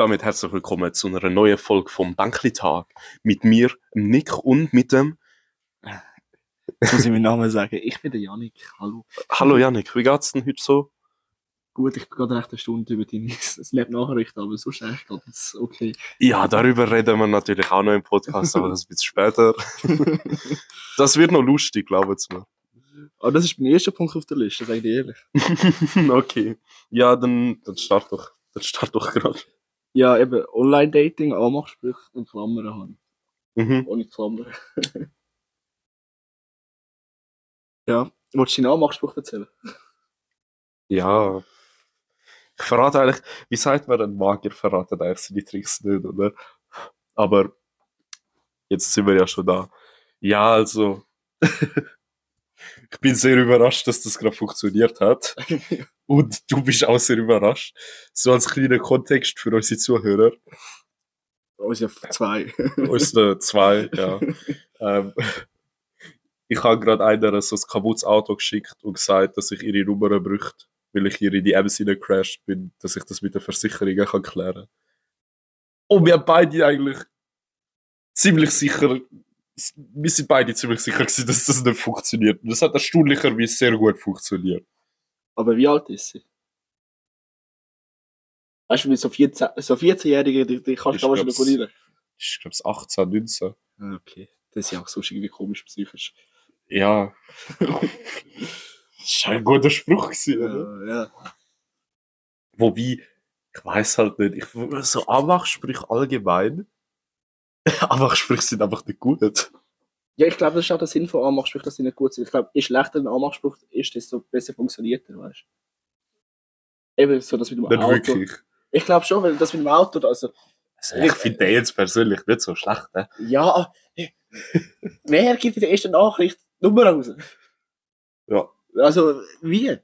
damit herzlich willkommen zu einer neuen Folge vom Bankli-Tag. Mit mir, Nick und mit dem... Jetzt muss ich meinen Namen sagen. Ich bin der Janik. Hallo. Hallo Janik, wie geht's denn heute so? Gut, ich bin gerade recht eine Stunde über deine Snap-Nachricht, aber sonst eigentlich ganz okay. Ja, darüber reden wir natürlich auch noch im Podcast, aber das ein bisschen später. das wird noch lustig, glaubt's mir. Aber das ist mein erster Punkt auf der Liste, sag ich dir ehrlich. okay. Ja, dann, dann start doch. Dann start doch gerade. Ja, eben Online-Dating, Anmachsprüche und Klammern haben. Mhm. Ohne Klammern. ja. Wolltest du deinen Anmachspruch erzählen? Ja. Ich verrate eigentlich, wie sagt man, ein Magier verratet eigentlich seine Tricks nicht, oder? Aber jetzt sind wir ja schon da. Ja, also. ich bin sehr überrascht, dass das gerade funktioniert hat. Und du bist auch sehr überrascht. So als kleiner Kontext für unsere Zuhörer. Uns ja zwei. Unsere zwei, ja. ähm, ich habe gerade einer so ein kaputtes Auto geschickt und gesagt, dass ich ihre Nummer bräuchte, weil ich hier in die Ems gecrashed bin, dass ich das mit der Versicherung kann klären Und wir haben beide eigentlich ziemlich sicher, wir sind beide ziemlich sicher gewesen, dass das nicht funktioniert. Und das hat erstaunlicherweise sehr gut funktioniert. Aber wie alt ist sie? Weißt du, mit so 14 so 14-Jährige, die, die kannst du aber schon regulieren. Ich glaube, es 18, 19. Ah, okay. Das ist ja auch so irgendwie komisch psychisch. Ja. das war ein guter Spruch, gewesen, oder? Ja, ja. Wobei, ich weiß halt nicht, ich, so Anmachsprüche allgemein, Anmachsprüche sind einfach nicht gut. Ja, ich glaube, das ist auch der Sinn von Anmachspruch, dass sie nicht gut sind. Ich glaube, je schlechter ein Anmachspruch ist, desto besser funktioniert er, weißt du? Eben so, das mit dem Nicht Auto. wirklich. Ich glaube schon, weil das mit dem Auto, also, Also, ich finde den jetzt persönlich nicht so schlecht. Ne? ja, wer gibt in der ersten Nachricht Nummer raus? Ja, Also, wie?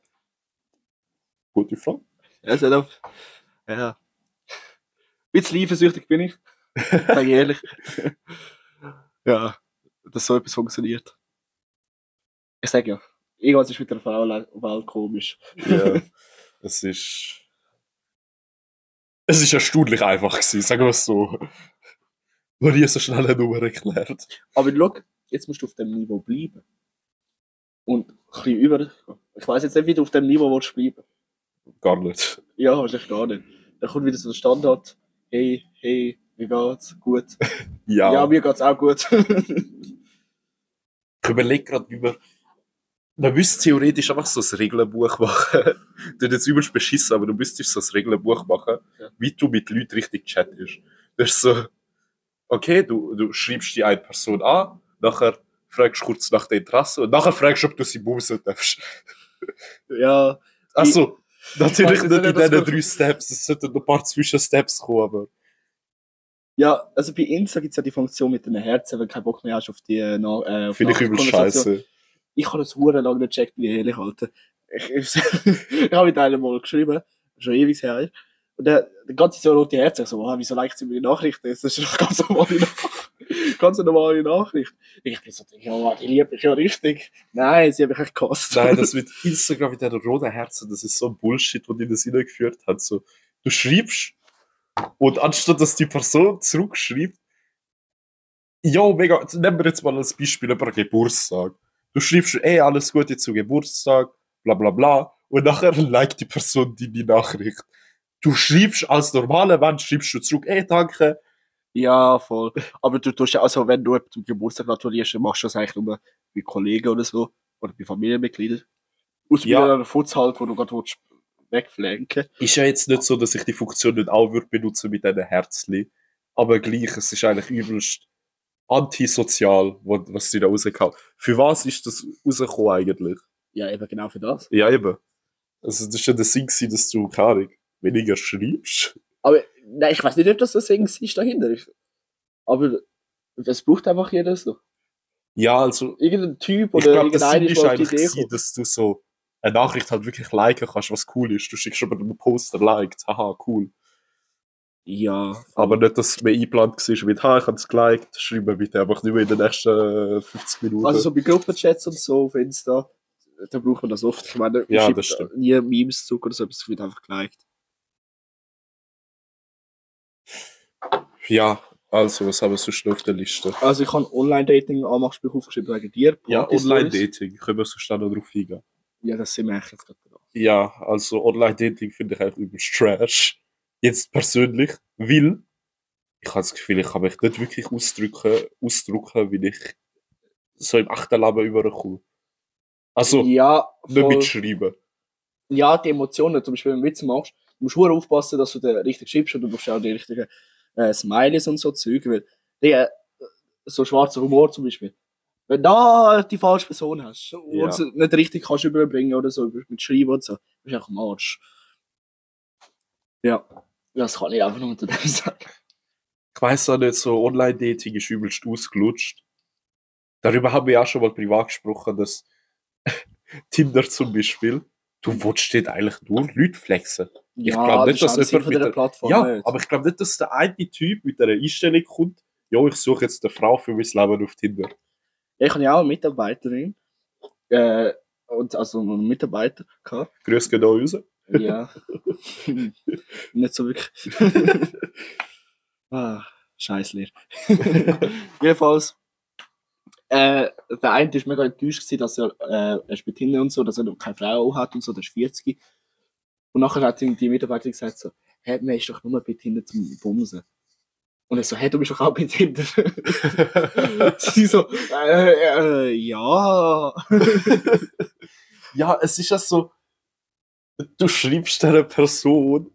gute Frage. Also, da, ja. Ein bisschen eifersüchtig bin ich, sag ich ehrlich. ja, dass so etwas funktioniert. Ich sag ja, irgendwas ist mit der Frauenwelt komisch. Ja, es ist. Es ist erstaunlich einfach gewesen, sagen wir es so. Noch nie so schnell eine Nummer erklärt. Aber schau, jetzt musst du auf dem Niveau bleiben. Und ein bisschen über. Ich weiß jetzt nicht, wie du auf dem Niveau willst bleiben. Gar nicht. Ja, wahrscheinlich gar nicht. Dann kommt wieder so der Standard. Hey, hey, wie geht's? Gut. Ja, Ja, mir geht's auch gut. ich überlege gerade, wie man. Man müsste theoretisch einfach so ein Regelbuch machen. du jetzt übelst beschissen, aber du müsstest so ein Regelbuch machen, Ja. wie du mit Leuten richtig chattest. Du hast so, okay, du, du schreibst die eine Person an, nachher fragst du kurz nach der Interesse und nachher fragst du, ob du sie bumsen darfst. ja, Achso, natürlich nicht in diesen drei Steps, es sollten ein paar Zwischensteps kommen, aber. Ja, also bei Insta gibt es ja die Funktion mit den Herzen, wenn du keinen Bock mehr hast auf die äh, äh, auf Finde ich übel scheiße. Ich habe das hure lange nicht gecheckt, wie ehrlich, Alter. Ich, ich, ich habe mit einem mal geschrieben, schon ewig her. Und der, der ganze so rote Herz, ich so, ah, wieso liked sie meine Nachrichten? Das ist doch ganz normale Nachricht. ganz normale Nachricht. Ich bin so, ja, die liebe ich ja richtig. Nein, sie habe ich echt gehasst. Nein, das mit Instagram mit den roten Herzen, das ist so ein Bullshit, was die das hineingeführt hat. So, du schreibst und anstatt dass die Person zurückschreibt, ja, mega, nehmen wir jetzt mal als Beispiel über Geburtstag. Du schreibst, ey, alles Gute zu Geburtstag, bla bla bla, und nachher liked die Person deine Nachricht. Du schreibst als normaler Mensch, schreibst du zurück, ey, danke. Ja, voll. Aber du tust ja, also wenn du zum Geburtstag gratulierst, dann machst du das eigentlich nur bei Kollegen oder so. Oder bei Familienmitgliedern. Aus Ja. einer Futz halt, wo du gerade wegflanken Ist ja jetzt nicht so, dass ich die Funktion nicht auch würde benutzen mit diesen Herzli. Aber gleich, es ist eigentlich übelst antisozial, was sie da rausgehauen. Für was ist das rausgekommen eigentlich? Ja, eben genau für das. Ja, eben. Also, das ist ja der Sinn, gewesen, dass du, keine Ahnung, weniger schreibst. Aber nein, ich weiß nicht, ob das das Ding ist dahinter. Aber das braucht einfach jeder so. Ja, also, Irgendein Typ ich oder glaube, das Sinn ist eigentlich, gewesen, dass du so eine Nachricht halt wirklich liken kannst, was cool ist. Du schickst aber einen Poster liked, haha, cool. Ja, Aber nicht, dass mir eingeplant war mit, ha, ich habe es geliked, schreiben bitte einfach nicht mehr in den nächsten 50 Minuten. also so bei Gruppenchats und so auf Insta, da braucht man das oft. Ich meine, Ja, das stimmt. nie Memes zu oder so, es wird einfach geliked. Ja, also, was haben wir sonst noch auf der Liste? Also ich habe Online-Dating-Anmachspiel aufgeschrieben wegen dir. Ja. Online-Dating. Können wir sonst noch drauf eingehen? Ja, das sind wir eigentlich jetzt gerade dran. Ja, also Online-Dating finde ich eigentlich übelst trash. Jetzt persönlich, weil ich habe das Gefühl, ich kann mich nicht wirklich ausdrücken, ausdrücken wie ich so im echten Leben überkomme. Also, ja, nicht mitschreiben. ja, die Emotionen, zum Beispiel, wenn du Witze machst, du musst sehr aufpassen, dass du den richtig schreibst und du brauchst auch die richtigen äh, Smileys und so Zeug, weil die, äh, so schwarzer Humor zum Beispiel. Wenn du da die falsche Person hast und Ja. sie nicht richtig kannst überbringen oder so, mit Schreiben und so, bist du einfach am Arsch. Ja, das kann ich einfach nur zu dem sagen. Ich weiss auch nicht, so Online-Dating ist übelst ausgelutscht. Darüber haben wir auch schon mal privat gesprochen, dass Tinder zum Beispiel, du willst dort eigentlich nur Leute flexen. Ich glaub nicht, dass jemand mit der- Plattform Ja, nicht. aber ich glaube nicht, dass der eine Typ mit einer Einstellung kommt, ja, ich suche jetzt eine Frau für mein Leben auf Tinder. Ich habe ja auch eine Mitarbeiterin, äh, und also einen Mitarbeiter gehabt. Grüß geht auch raus. Ja. Nicht so wirklich. ah, scheiß Lehr. Jedenfalls, äh, der eine war mega enttäuscht, gewesen, dass er, äh, er spielt Tinder und so, dass er noch keine Frau hat und so, der ist 40. Und nachher hat ihm die Mitarbeiterin gesagt so, hey, man ist doch nur bei Tinder zum Bumsen. Und er so, hey, du bist doch auch bei Tinder. Sie so, äh, äh, ja. ja, es ist ja so, du schreibst einer Person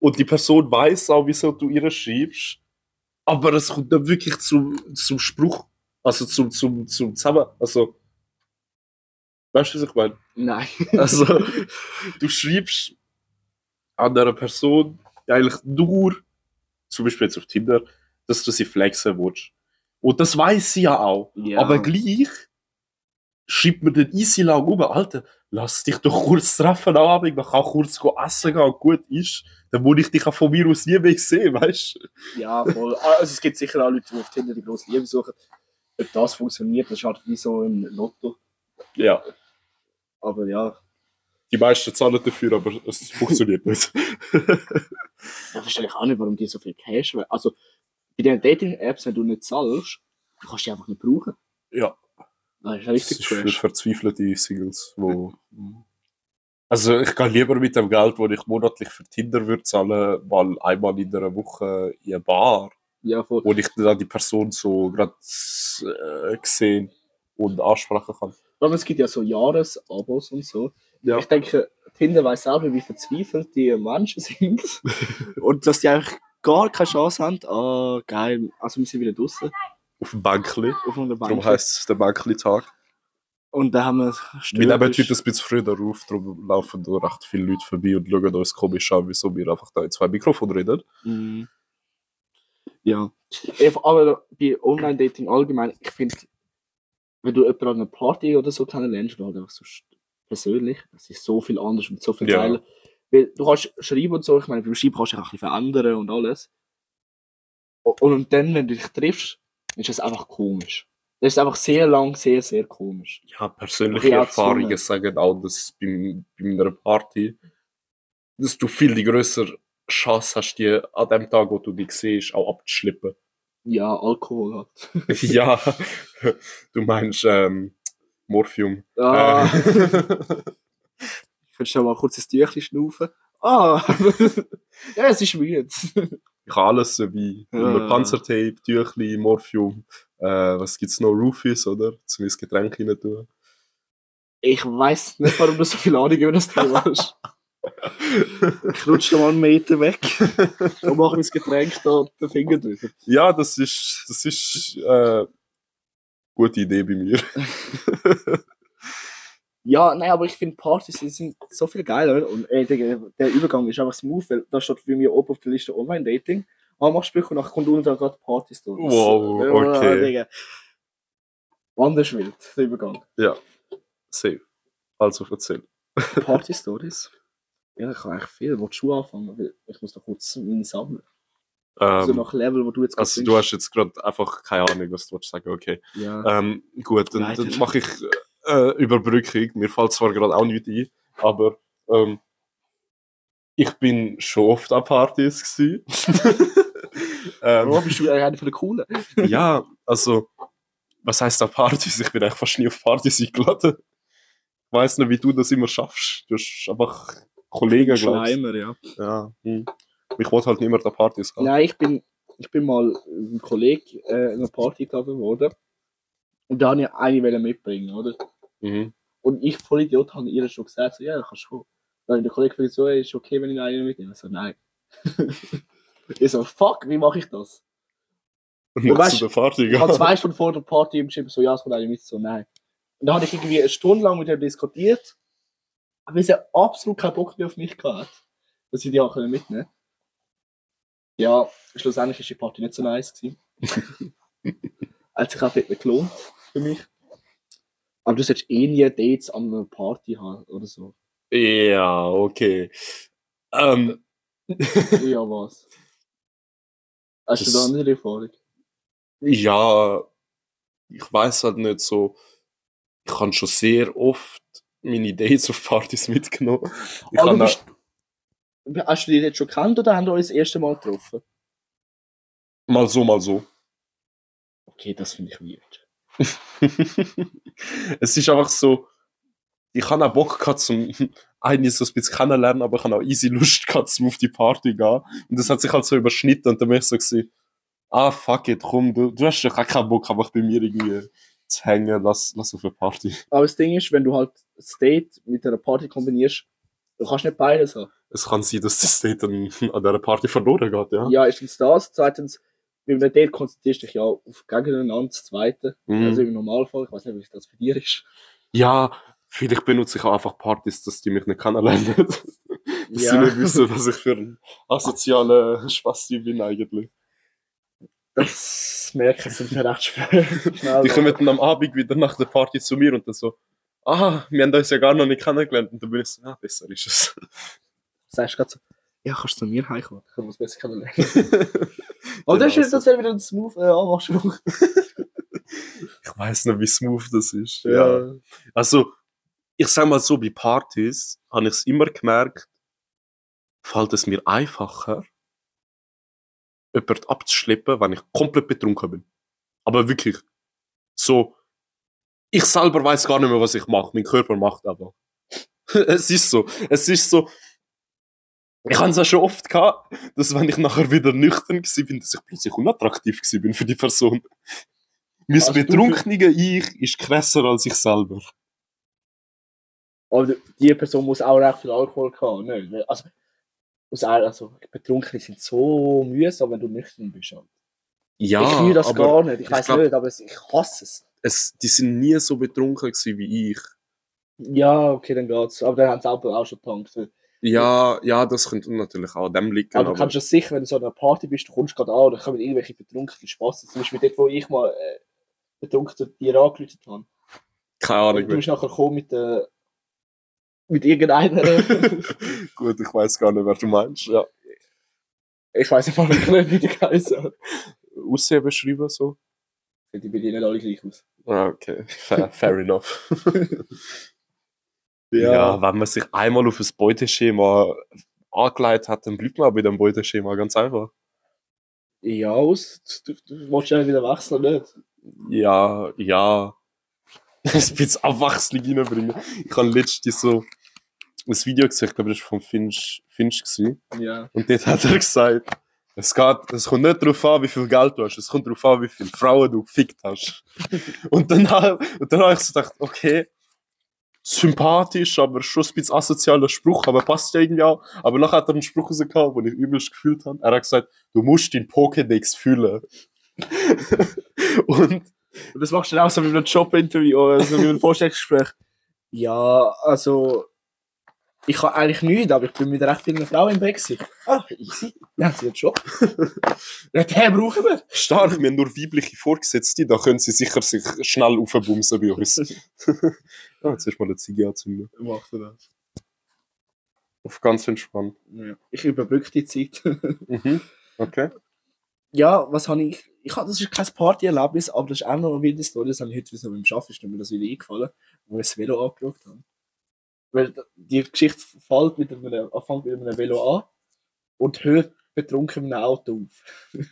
und die Person weiß auch, wieso du ihr schreibst, aber es kommt dann wirklich zum, zum Spruch, also zum, zum, zum Zusammen, also, weißt du, was ich meine? Nein. Also, du schreibst an einer Person eigentlich nur, zum Beispiel jetzt auf Tinder, dass du sie flexen willst. Und das weiß sie ja auch. Ja. Aber gleich schreibt man den easy lang um, Alter, lass dich doch kurz treffen am Abend, man kann kurz essen gehen und gut ist. Dann muss ich dich auch von mir aus nie mehr sehen, weißt du? Ja, voll. Also es gibt sicher auch Leute, die auf Tinder die grosse Liebe suchen. Ob das funktioniert, das ist halt wie so im Lotto. Ja. Aber ja, Die meisten zahlen dafür, aber es funktioniert nicht. verstehe ich auch nicht, warum die so viel Cash wollen. Also bei den Dating-Apps, wenn du nicht zahlst, dann kannst du die einfach nicht brauchen. ja. Das ist Das richtig ist für verzweifelte Singles, wo... Also ich gehe lieber mit dem Geld, das ich monatlich für Tinder würde zahlen, mal einmal in einer Woche in eine Bar, Ja, voll. wo ich dann die Person so gerade äh, sehen und ansprechen kann. Aber es gibt ja so Jahresabos und so. Ja. Ich denke, Tinder weiß selber, wie verzweifelt die Menschen sind. und dass die eigentlich gar keine Chance haben. Ah, geil. Also wir sind wieder draußen Auf dem Bänkli. auf Bank. Darum heisst es der Bänkli-Tag. Und da haben wir Wir nehmen heute ein bisschen früher auf, darum laufen da recht viele Leute vorbei und schauen uns komisch an, wieso wir einfach da in zwei Mikrofone reden. Mhm. Ja. Aber bei Online-Dating allgemein, ich finde, wenn du jemanden an einer Party oder so kennenlernst, oder halt einfach so st- persönlich, das ist so viel anders und so viel Ja. geiler. Weil du kannst schreiben und so, ich meine, beim Schreiben kannst du auch ein bisschen verändern und alles. O- Und dann, wenn du dich triffst, ist das einfach komisch. Das ist einfach sehr lang, sehr, sehr komisch. Ja, persönliche. Erfahrungen sagen auch, dass beim, bei einer Party, dass du viel die größere Chance hast, die an dem Tag, wo du dich siehst, auch abzuschlippen. Ja, Alkohol hat. ja, du meinst ähm, Morphium. Ah, Äh, ich will schon mal kurz ein Tüchchen schnaufen. Ah, ja, es ist müde. ich habe alles dabei. Ja. Panzertape, Tüchli, Morphium. Äh, was gibt's noch? Rufus, oder? Zum ins Getränk rein tun. Ich weiß nicht, warum du so viel Ahnung über das Thema hast. Ich rutsche mal einen Meter weg und mache mein Getränk da den Finger drüber. Ja, das ist, das ist äh, gute Idee bei mir. Ja, nein, aber ich finde Partys die sind so viel geiler. Und ey, Digga, der Übergang ist einfach smooth, weil da steht für mich oben auf der Liste Online-Dating. Aber machst du und nachher kommt unten gerade Partys durch. Wow, okay. Anders wild, der Übergang. Ja, safe. Also erzähl. Party-Stories? Ja, ich kann eigentlich viel. Willst du anfangen? Weil ich muss da kurz meine sammeln. Also Ähm, nach Level, wo du jetzt also du hast jetzt gerade einfach keine Ahnung, was du willst sagen. Okay. Ja. Ähm, gut, dann, dann mache ich äh, Überbrückung. Mir fällt zwar gerade auch nichts ein, aber ähm, ich bin schon oft an Partys gewesen. Ähm, Warum bist du eigentlich einer von den Coolen? ja, also, was heißt da Partys? Ich bin eigentlich fast nie auf Partys eingeladen. Ich weiss nicht, wie du das immer schaffst. Du hast einfach Kollegen, glaubst Schleimer, ja. Ja. Hm. Ich wollte halt nicht mehr da Partys haben. Nein, ich bin, ich bin mal mit einem Kollegen äh, in einer Party geladen worden. Und da habe ich eine wollte mitbringen, oder? Mhm. Und ich, voll Idiot, habe ihr schon gesagt, so, ja, kannst du. Dann hat der Kollege gefragt, so, hey, ist okay, wenn ich einen mitnehme? Ich so, nein. ich so, fuck, wie mache ich das? Und dann weißt- zu der Party Ich habe gehen. zwei Stunden vor der Party geschrieben, so, ja, es kommt einer mit, so, nein. Und dann habe ich irgendwie eine Stunde lang mit ihm diskutiert, aber sie absolut keinen Bock mehr auf mich gehabt, dass ich die auch mitnehmen konnte. Ja, schlussendlich ist die Party nicht so nice gewesen. Hat sich auch nicht mehr gelohnt für mich. Aber du solltest eh nie Dates an einer Party haben oder so. Ja, okay. Ähm, Ja, was? Hast du da andere Erfahrung? ja, ich weiß halt nicht so. Ich habe schon sehr oft meine Dates auf Partys mitgenommen. Ich du bist, hast du die jetzt schon gekannt oder haben wir uns das erste Mal getroffen? mal so, mal so. Okay, das finde ich weird. es ist einfach so, ich habe auch Bock gehabt, zum einen so ein bisschen kennenlernen, aber ich habe auch easy Lust gehabt, zum auf die Party gehen. Und das hat sich halt so überschnitten und dann bin ich so gewesen, ah, fuck it, komm, du, du hast doch auch keinen Bock, einfach bei mir irgendwie zu hängen, lass, lass auf eine Party. Aber das Ding ist, wenn du halt das Date mit einer Party kombinierst, du kannst nicht beides haben. Es kann sein, dass das Date dann an dieser Party verloren geht, ja. Ja, erstens das. Zweitens, bei einem Date konzentrierst du dich ja auf gegeneinander. Das Zweite, Mhm. also im Normalfall, ich weiß nicht, wie das bei dir ist. Ja, vielleicht benutze ich auch einfach Partys, dass die mich nicht kennenlernen. dass Ja. sie nicht wissen, was ich für ein asozialer Spasti bin eigentlich. Das merken sie dann recht schnell. Die kommen dann am Abend wieder nach der Party zu mir und dann so, ah, wir haben uns ja gar noch nicht kennengelernt. Und dann bin ich so, ah, besser ist es. Sagst du gerade so, ja, kannst du zu mir heimkommen? Ich uns besser kennenlernen. Aber das, Genau ist, das wäre wieder ein smooth äh, Anmachspruch. Ich weiß nicht, wie smooth das ist. Ja. Also, ich sag mal so, bei Partys habe ich es immer gemerkt, fällt es mir einfacher, jemanden abzuschleppen, wenn ich komplett betrunken bin. Aber wirklich. So, ich selber weiß gar nicht mehr, was ich mache. Mein Körper macht aber. es ist so. Es ist so. Ich habe es auch schon oft gehabt, dass wenn ich nachher wieder nüchtern war, bin, dass ich plötzlich unattraktiv bin für die Person. Mein Also betrunkene Ich ist krasser als ich selber. Aber die- die Person muss auch recht viel Alkohol haben, nicht? Also, aus also Betrunkene sind so mühsam, wenn du nüchtern bist. Halt. Ja, ich fühle das gar nicht. Ich weiß nicht, aber ich hasse es. es, die sind nie so betrunken wie ich. Ja, okay, dann geht's. Aber dann haben sie aber auch schon getankt. Ja, ja, das könnte natürlich auch an dem liegen. Aber du aber- kannst das sicher, wenn du so an einer Party bist, du kommst gerade an, oder kommen irgendwelche betrunkenen Spaß. Zum Beispiel dort, wo ich mal äh, betrunken dir angelötet habe. keine Und Ahnung. du bist nachher gekommen mit, äh, mit irgendeiner. Gut, ich weiß gar nicht, wer du meinst. Ja. ich weiß einfach nicht, wie die geheißen hat. Aussehen beschreiben so. Die bei dir nicht alle gleich aus. Ah, okay. Fair, fair enough. ja. wenn man sich einmal auf ein Beuteschema angelegt hat, dann bleibt man auch bei dem Beuteschema ganz einfach. Ja, aus. Du, du willst ja wieder wechseln, nicht? Ja, ja. Ein bisschen Abwechslung reinbringen. Ich habe letztens so ein Video gesehen, ich glaube, das war von Finch, Finch gewesen. Ja. Und dort hat er gesagt, es, geht, es kommt nicht darauf an, wie viel Geld du hast, es kommt darauf an, wie viele Frauen du gefickt hast. und dann, und dann habe ich so gedacht, okay, sympathisch, aber schon ein bisschen asozialer Spruch, aber passt ja irgendwie auch. Aber nachher hat er einen Spruch rausgehauen, den ich übelst gefühlt habe. Er hat gesagt, du musst den Pokédex füllen. und Und das machst du dann auch so wie einem Jobinterview oder so wie einem Vorstellungsgespräch. Ja, also. Ich kann eigentlich nichts, aber ich bin mit recht vielen Frauen im Bett. gewesen. Ah, easy. Haben sie einen Job. ja, den brauchen wir. stark, wir haben nur weibliche Vorgesetzte, da können sie sicher sich schnell aufbumsen bei uns. ja, jetzt ist mal eine Ziege anzünden. Macht er das. Auf ganz entspannt. Ja. Ich überbrücke die Zeit. Mhm. Okay. ja, was habe ich? ich hab, das ist kein Partyerlebnis, aber das ist auch noch eine wilde Story. Das habe ich heute so beim Arbeiten ist mir das wieder eingefallen, wo ich das Velo angeschaut habe. Weil die Geschichte fällt mit einem, fängt mit einem Velo an und hört betrunken in einem Auto auf.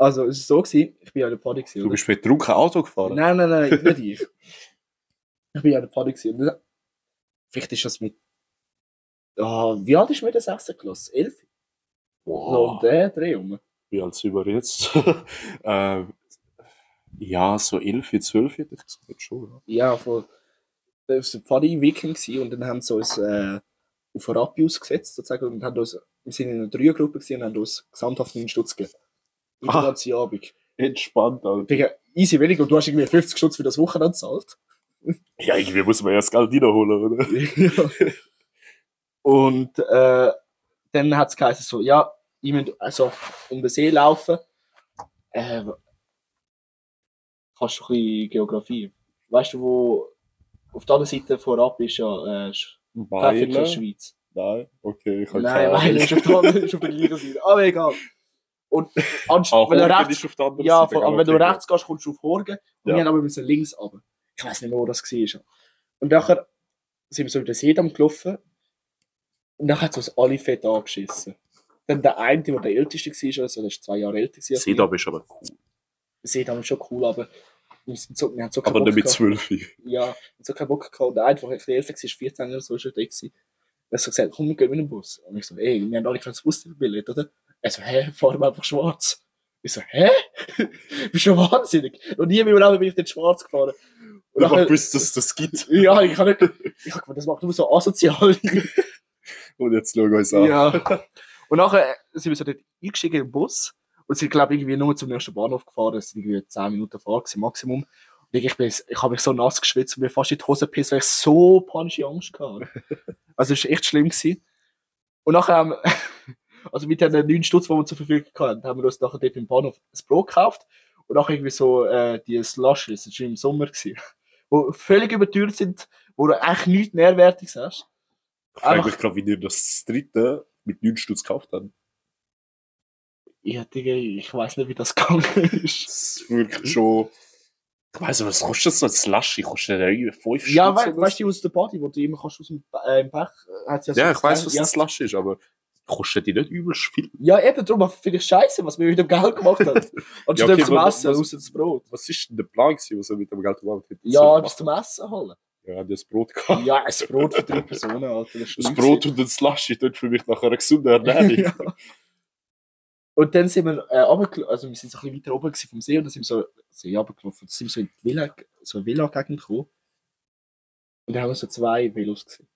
Also, es war so, gewesen, ich bin ja in der Party. Gewesen, Du bist betrunken Auto gefahren? Nein, nein, nein, nicht ich. Ich bin ja in der Party. Gewesen. und Vielleicht ist das mit. Ah, wie alt ist mir der 6. Klasse? 11? So um Wow. den Dreh rum. Wie alt sind wir jetzt? äh, ja, so 11, 12 hätte ich gesagt schon. Ja. Von. Das war ein Party-Weekend gewesen und dann haben sie uns äh, auf Rappi ausgesetzt, sozusagen, und haben uns, wir sind in einer Dreiergruppe und haben uns gesamthaft einen Stutz gegeben. Den Ah. ganzen Abend. Entspannt, Alter. Digga, easy wenig und du hast irgendwie 50 Stutz für das Wochenende gezahlt. Ja, irgendwie muss man ja das Geld reinholen, oder? Ja. und äh, dann hat es geheißen so, ja, ich muss also um den See laufen. Äh, kannst du ein bisschen Geografie? Weißt du, wo auf der anderen Seite vorab ist ja äh, Afrika, Schweiz. Nein, okay, ich habe Nein, weil ist auf der anderen ist auf der gleichen Seite. Aber egal. Und Ah, wenn du rechts, auf der anderen ja, Seite, aber wenn du rechts gehst, kommst du auf Horgen. Und Ja. wir haben aber müssen links runter. Ich weiß nicht mehr, wo das war. Und nachher sind wir so über den Seedamm gelaufen. Und dann hat es uns alle fett angeschissen. Dann der eine, der der älteste war, also der ist zwei Jahre älter. Seedab ist aber cool. Seedamm ist schon cool, aber so, wir haben so Aber nicht mit gehabt. 12. Ja, wir haben so keinen Bock gehabt. Und der einfach ein bisschen älter war, 14 oder so, ist er da gewesen. Er hat so gesagt, komm, wir gehen mit dem Bus. Und ich so, ey, wir haben alle kein Busbillett, oder? Er so, hä, fahren wir einfach schwarz. Ich so, hä? Bist du wahnsinnig? Und nie in meinem Leben bin ich dort schwarz gefahren. Und Ich habe gewusst, dass das gibt. ja, ich kann nicht, ich hab gemeint, das macht nur so asozial. Und jetzt schauen wir uns an. ja. Und nachher sind wir so dort eingestiegen im Bus und sind, glaube ich, irgendwie nur zum nächsten Bahnhof gefahren. Es sind irgendwie 10 Minuten Fahrt gewesen, Maximum. Und ich, bin, ich habe mich so nass geschwitzt und mir fast in die Hose gepisst, weil ich so panische Angst hatte. Also, es war echt schlimm. Gewesen. Und nachher wir, also mit den 9 Stutz, die wir zur Verfügung hatten, haben wir uns nachher dort im Bahnhof ein Brot gekauft und nachher irgendwie so äh, die Slushes, das war im Sommer, gewesen, wo völlig überteuert sind, wo du eigentlich nichts Nährwertiges hast. Ich frage mich gerade, wie ihr das dritte mit 9 Stutz gekauft habt. Ja, Digga, ich weiß nicht, wie das gegangen ist. Das ist wirklich schon. Ich weiss nicht, was kostet so ein Slushy? Kostet der irgendwie 5 Ja, Stutz we oder weißt du, aus der Party, wo du immer kannst aus dem äh, im Pech, äh, hat's ja so Ja, ich weiß, was ja. ein Slush ist, aber kostet die nicht übelst viel? Ja, eben darum finde ich scheiße, was wir mit dem Geld gemacht haben. Anstatt Ja, okay, zum Essen, was- außer das Brot. Was ist denn der Plan, gewesen, was er mit dem Geld gemacht hat? Ja, das zum Essen holen. Ja, das Brot gehabt. Ja, ein Brot für drei Personen, Alter. Das, ist Das. Brot und ein Slushy tut für mich nach einer gesunden Ernährung. ja. Und dann sind wir äh, runtergelaufen, also wir sind so ein bisschen weiter oben vom See und dann sind wir so See runtergelaufen. Dann sind wir so in die Villa, so eine Villa-Gegend gekommen. Und dann haben wir so zwei Velos gesehen.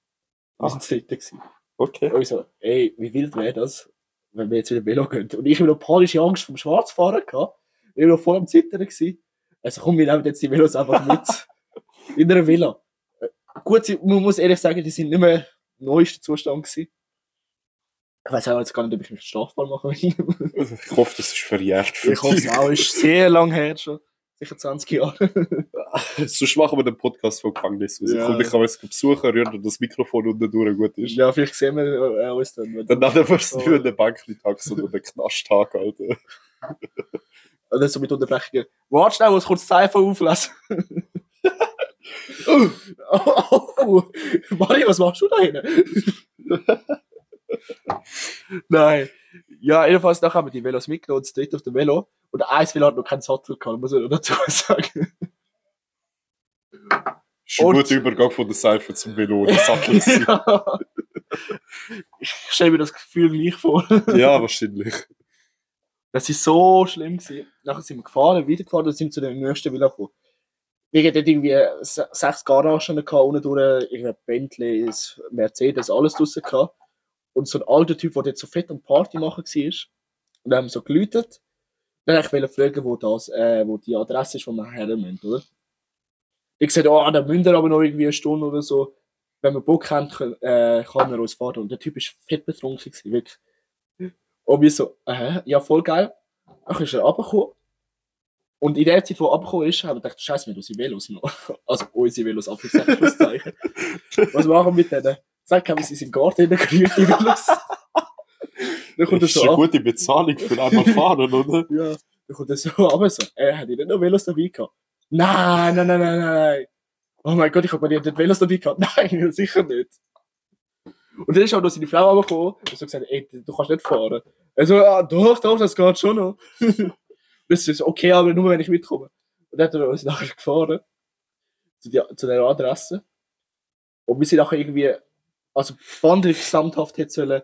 Wir Ah. sind dritte gewesen. Okay. Und ich so, ey, wie wild wäre das, wenn wir jetzt wieder Velo gehen? Und ich habe noch panische Angst vom Schwarzfahren gehabt. Ich war noch voll am Zittern. Gewesen. Also komm, wir nehmen jetzt die Velos einfach mit. In einer Villa. Äh, Gut, man muss ehrlich sagen, die sind nicht mehr im neuesten Zustand gewesen. Ich weiß auch jetzt gar nicht, ob ich mich strafbar machen will. Ich hoffe, das ist verjährt für ich hoffe es auch, ist sehr lang her schon. Sicher 20 Jahre. Sonst machen wir den Podcast vom Gefängnis aus. Ja. Ja. Ich kann es besuchen, rühren, dass das Mikrofon unten durch gut ist. ja, vielleicht sehen wir äh, uns dann. Dann nehmen wir es Oh. nicht in den Banktag, sondern den Knasttag, Alter. Oder so mit Unterbrechungen. Warte schnell, muss kurz das iPhone auflesen. oh, oh, oh. Mario, was machst du da hinten? Nein. Ja, jedenfalls nachher haben wir die Velos mitgenommen und das dritte auf dem Velo. Und eins Velo hat noch keinen Sattel gehabt, muss ich noch dazu sagen. Und- guter Übergang von der Seife zum Velo oder Sattel. ja. Ich stelle mir das Gefühl gleich vor. ja, wahrscheinlich. Das war so schlimm. Gewesen. Nachher sind wir gefahren, weitergefahren und sind zu der nächsten Villa gekommen. Wir hatten irgendwie se- sechs Garagen gehabt, unten durch, irgendwie Bentley, Mercedes, alles draussen gehabt. Und so ein alter Typ, der dort so fett am Party machen war. Und dann haben wir so geläutet. Dann wollte ich fragen, wo, das, äh, wo die Adresse ist, wo wir her müssen, oder? Ich gesagt, oh, dann müssen wir aber noch irgendwie eine Stunde oder so. Wenn wir Bock haben, können, äh, kann er uns fahren. Und der Typ war fett betrunken, gewesen, wirklich. Und wir so, äh, ja, voll geil. Dann ist er runtergekommen. Und in der Zeit, wo er runtergekommen ist, haben wir gedacht, scheiße, wir haben unsere Velos noch. Also unsere Velos, Anführungszeichen. Was machen wir mit denen? Sag, haben wir sie in den Garten gerührt, die Velos. Dann kommt Das ist so eine ab. gute Bezahlung für einmal fahren, oder? Ja, dann kommt er so aber so, äh, hat ich nicht noch Velos dabei gehabt? Nein, nein, nein, nein, nein. Oh mein Gott, ich habe mir nicht Velos dabei gehabt. Nein, sicher nicht. Und dann ist auch noch seine Frau angekommen und so gesagt, ey, du kannst nicht fahren. Er so, ja, doch, doch, das geht schon noch. Bis so, okay, aber nur wenn ich mitkomme. Und dann hat er uns nachher gefahren. Zu, die, zu der Adresse. Und wir sind nachher irgendwie, also Wanderung gesamthaft hätte sollen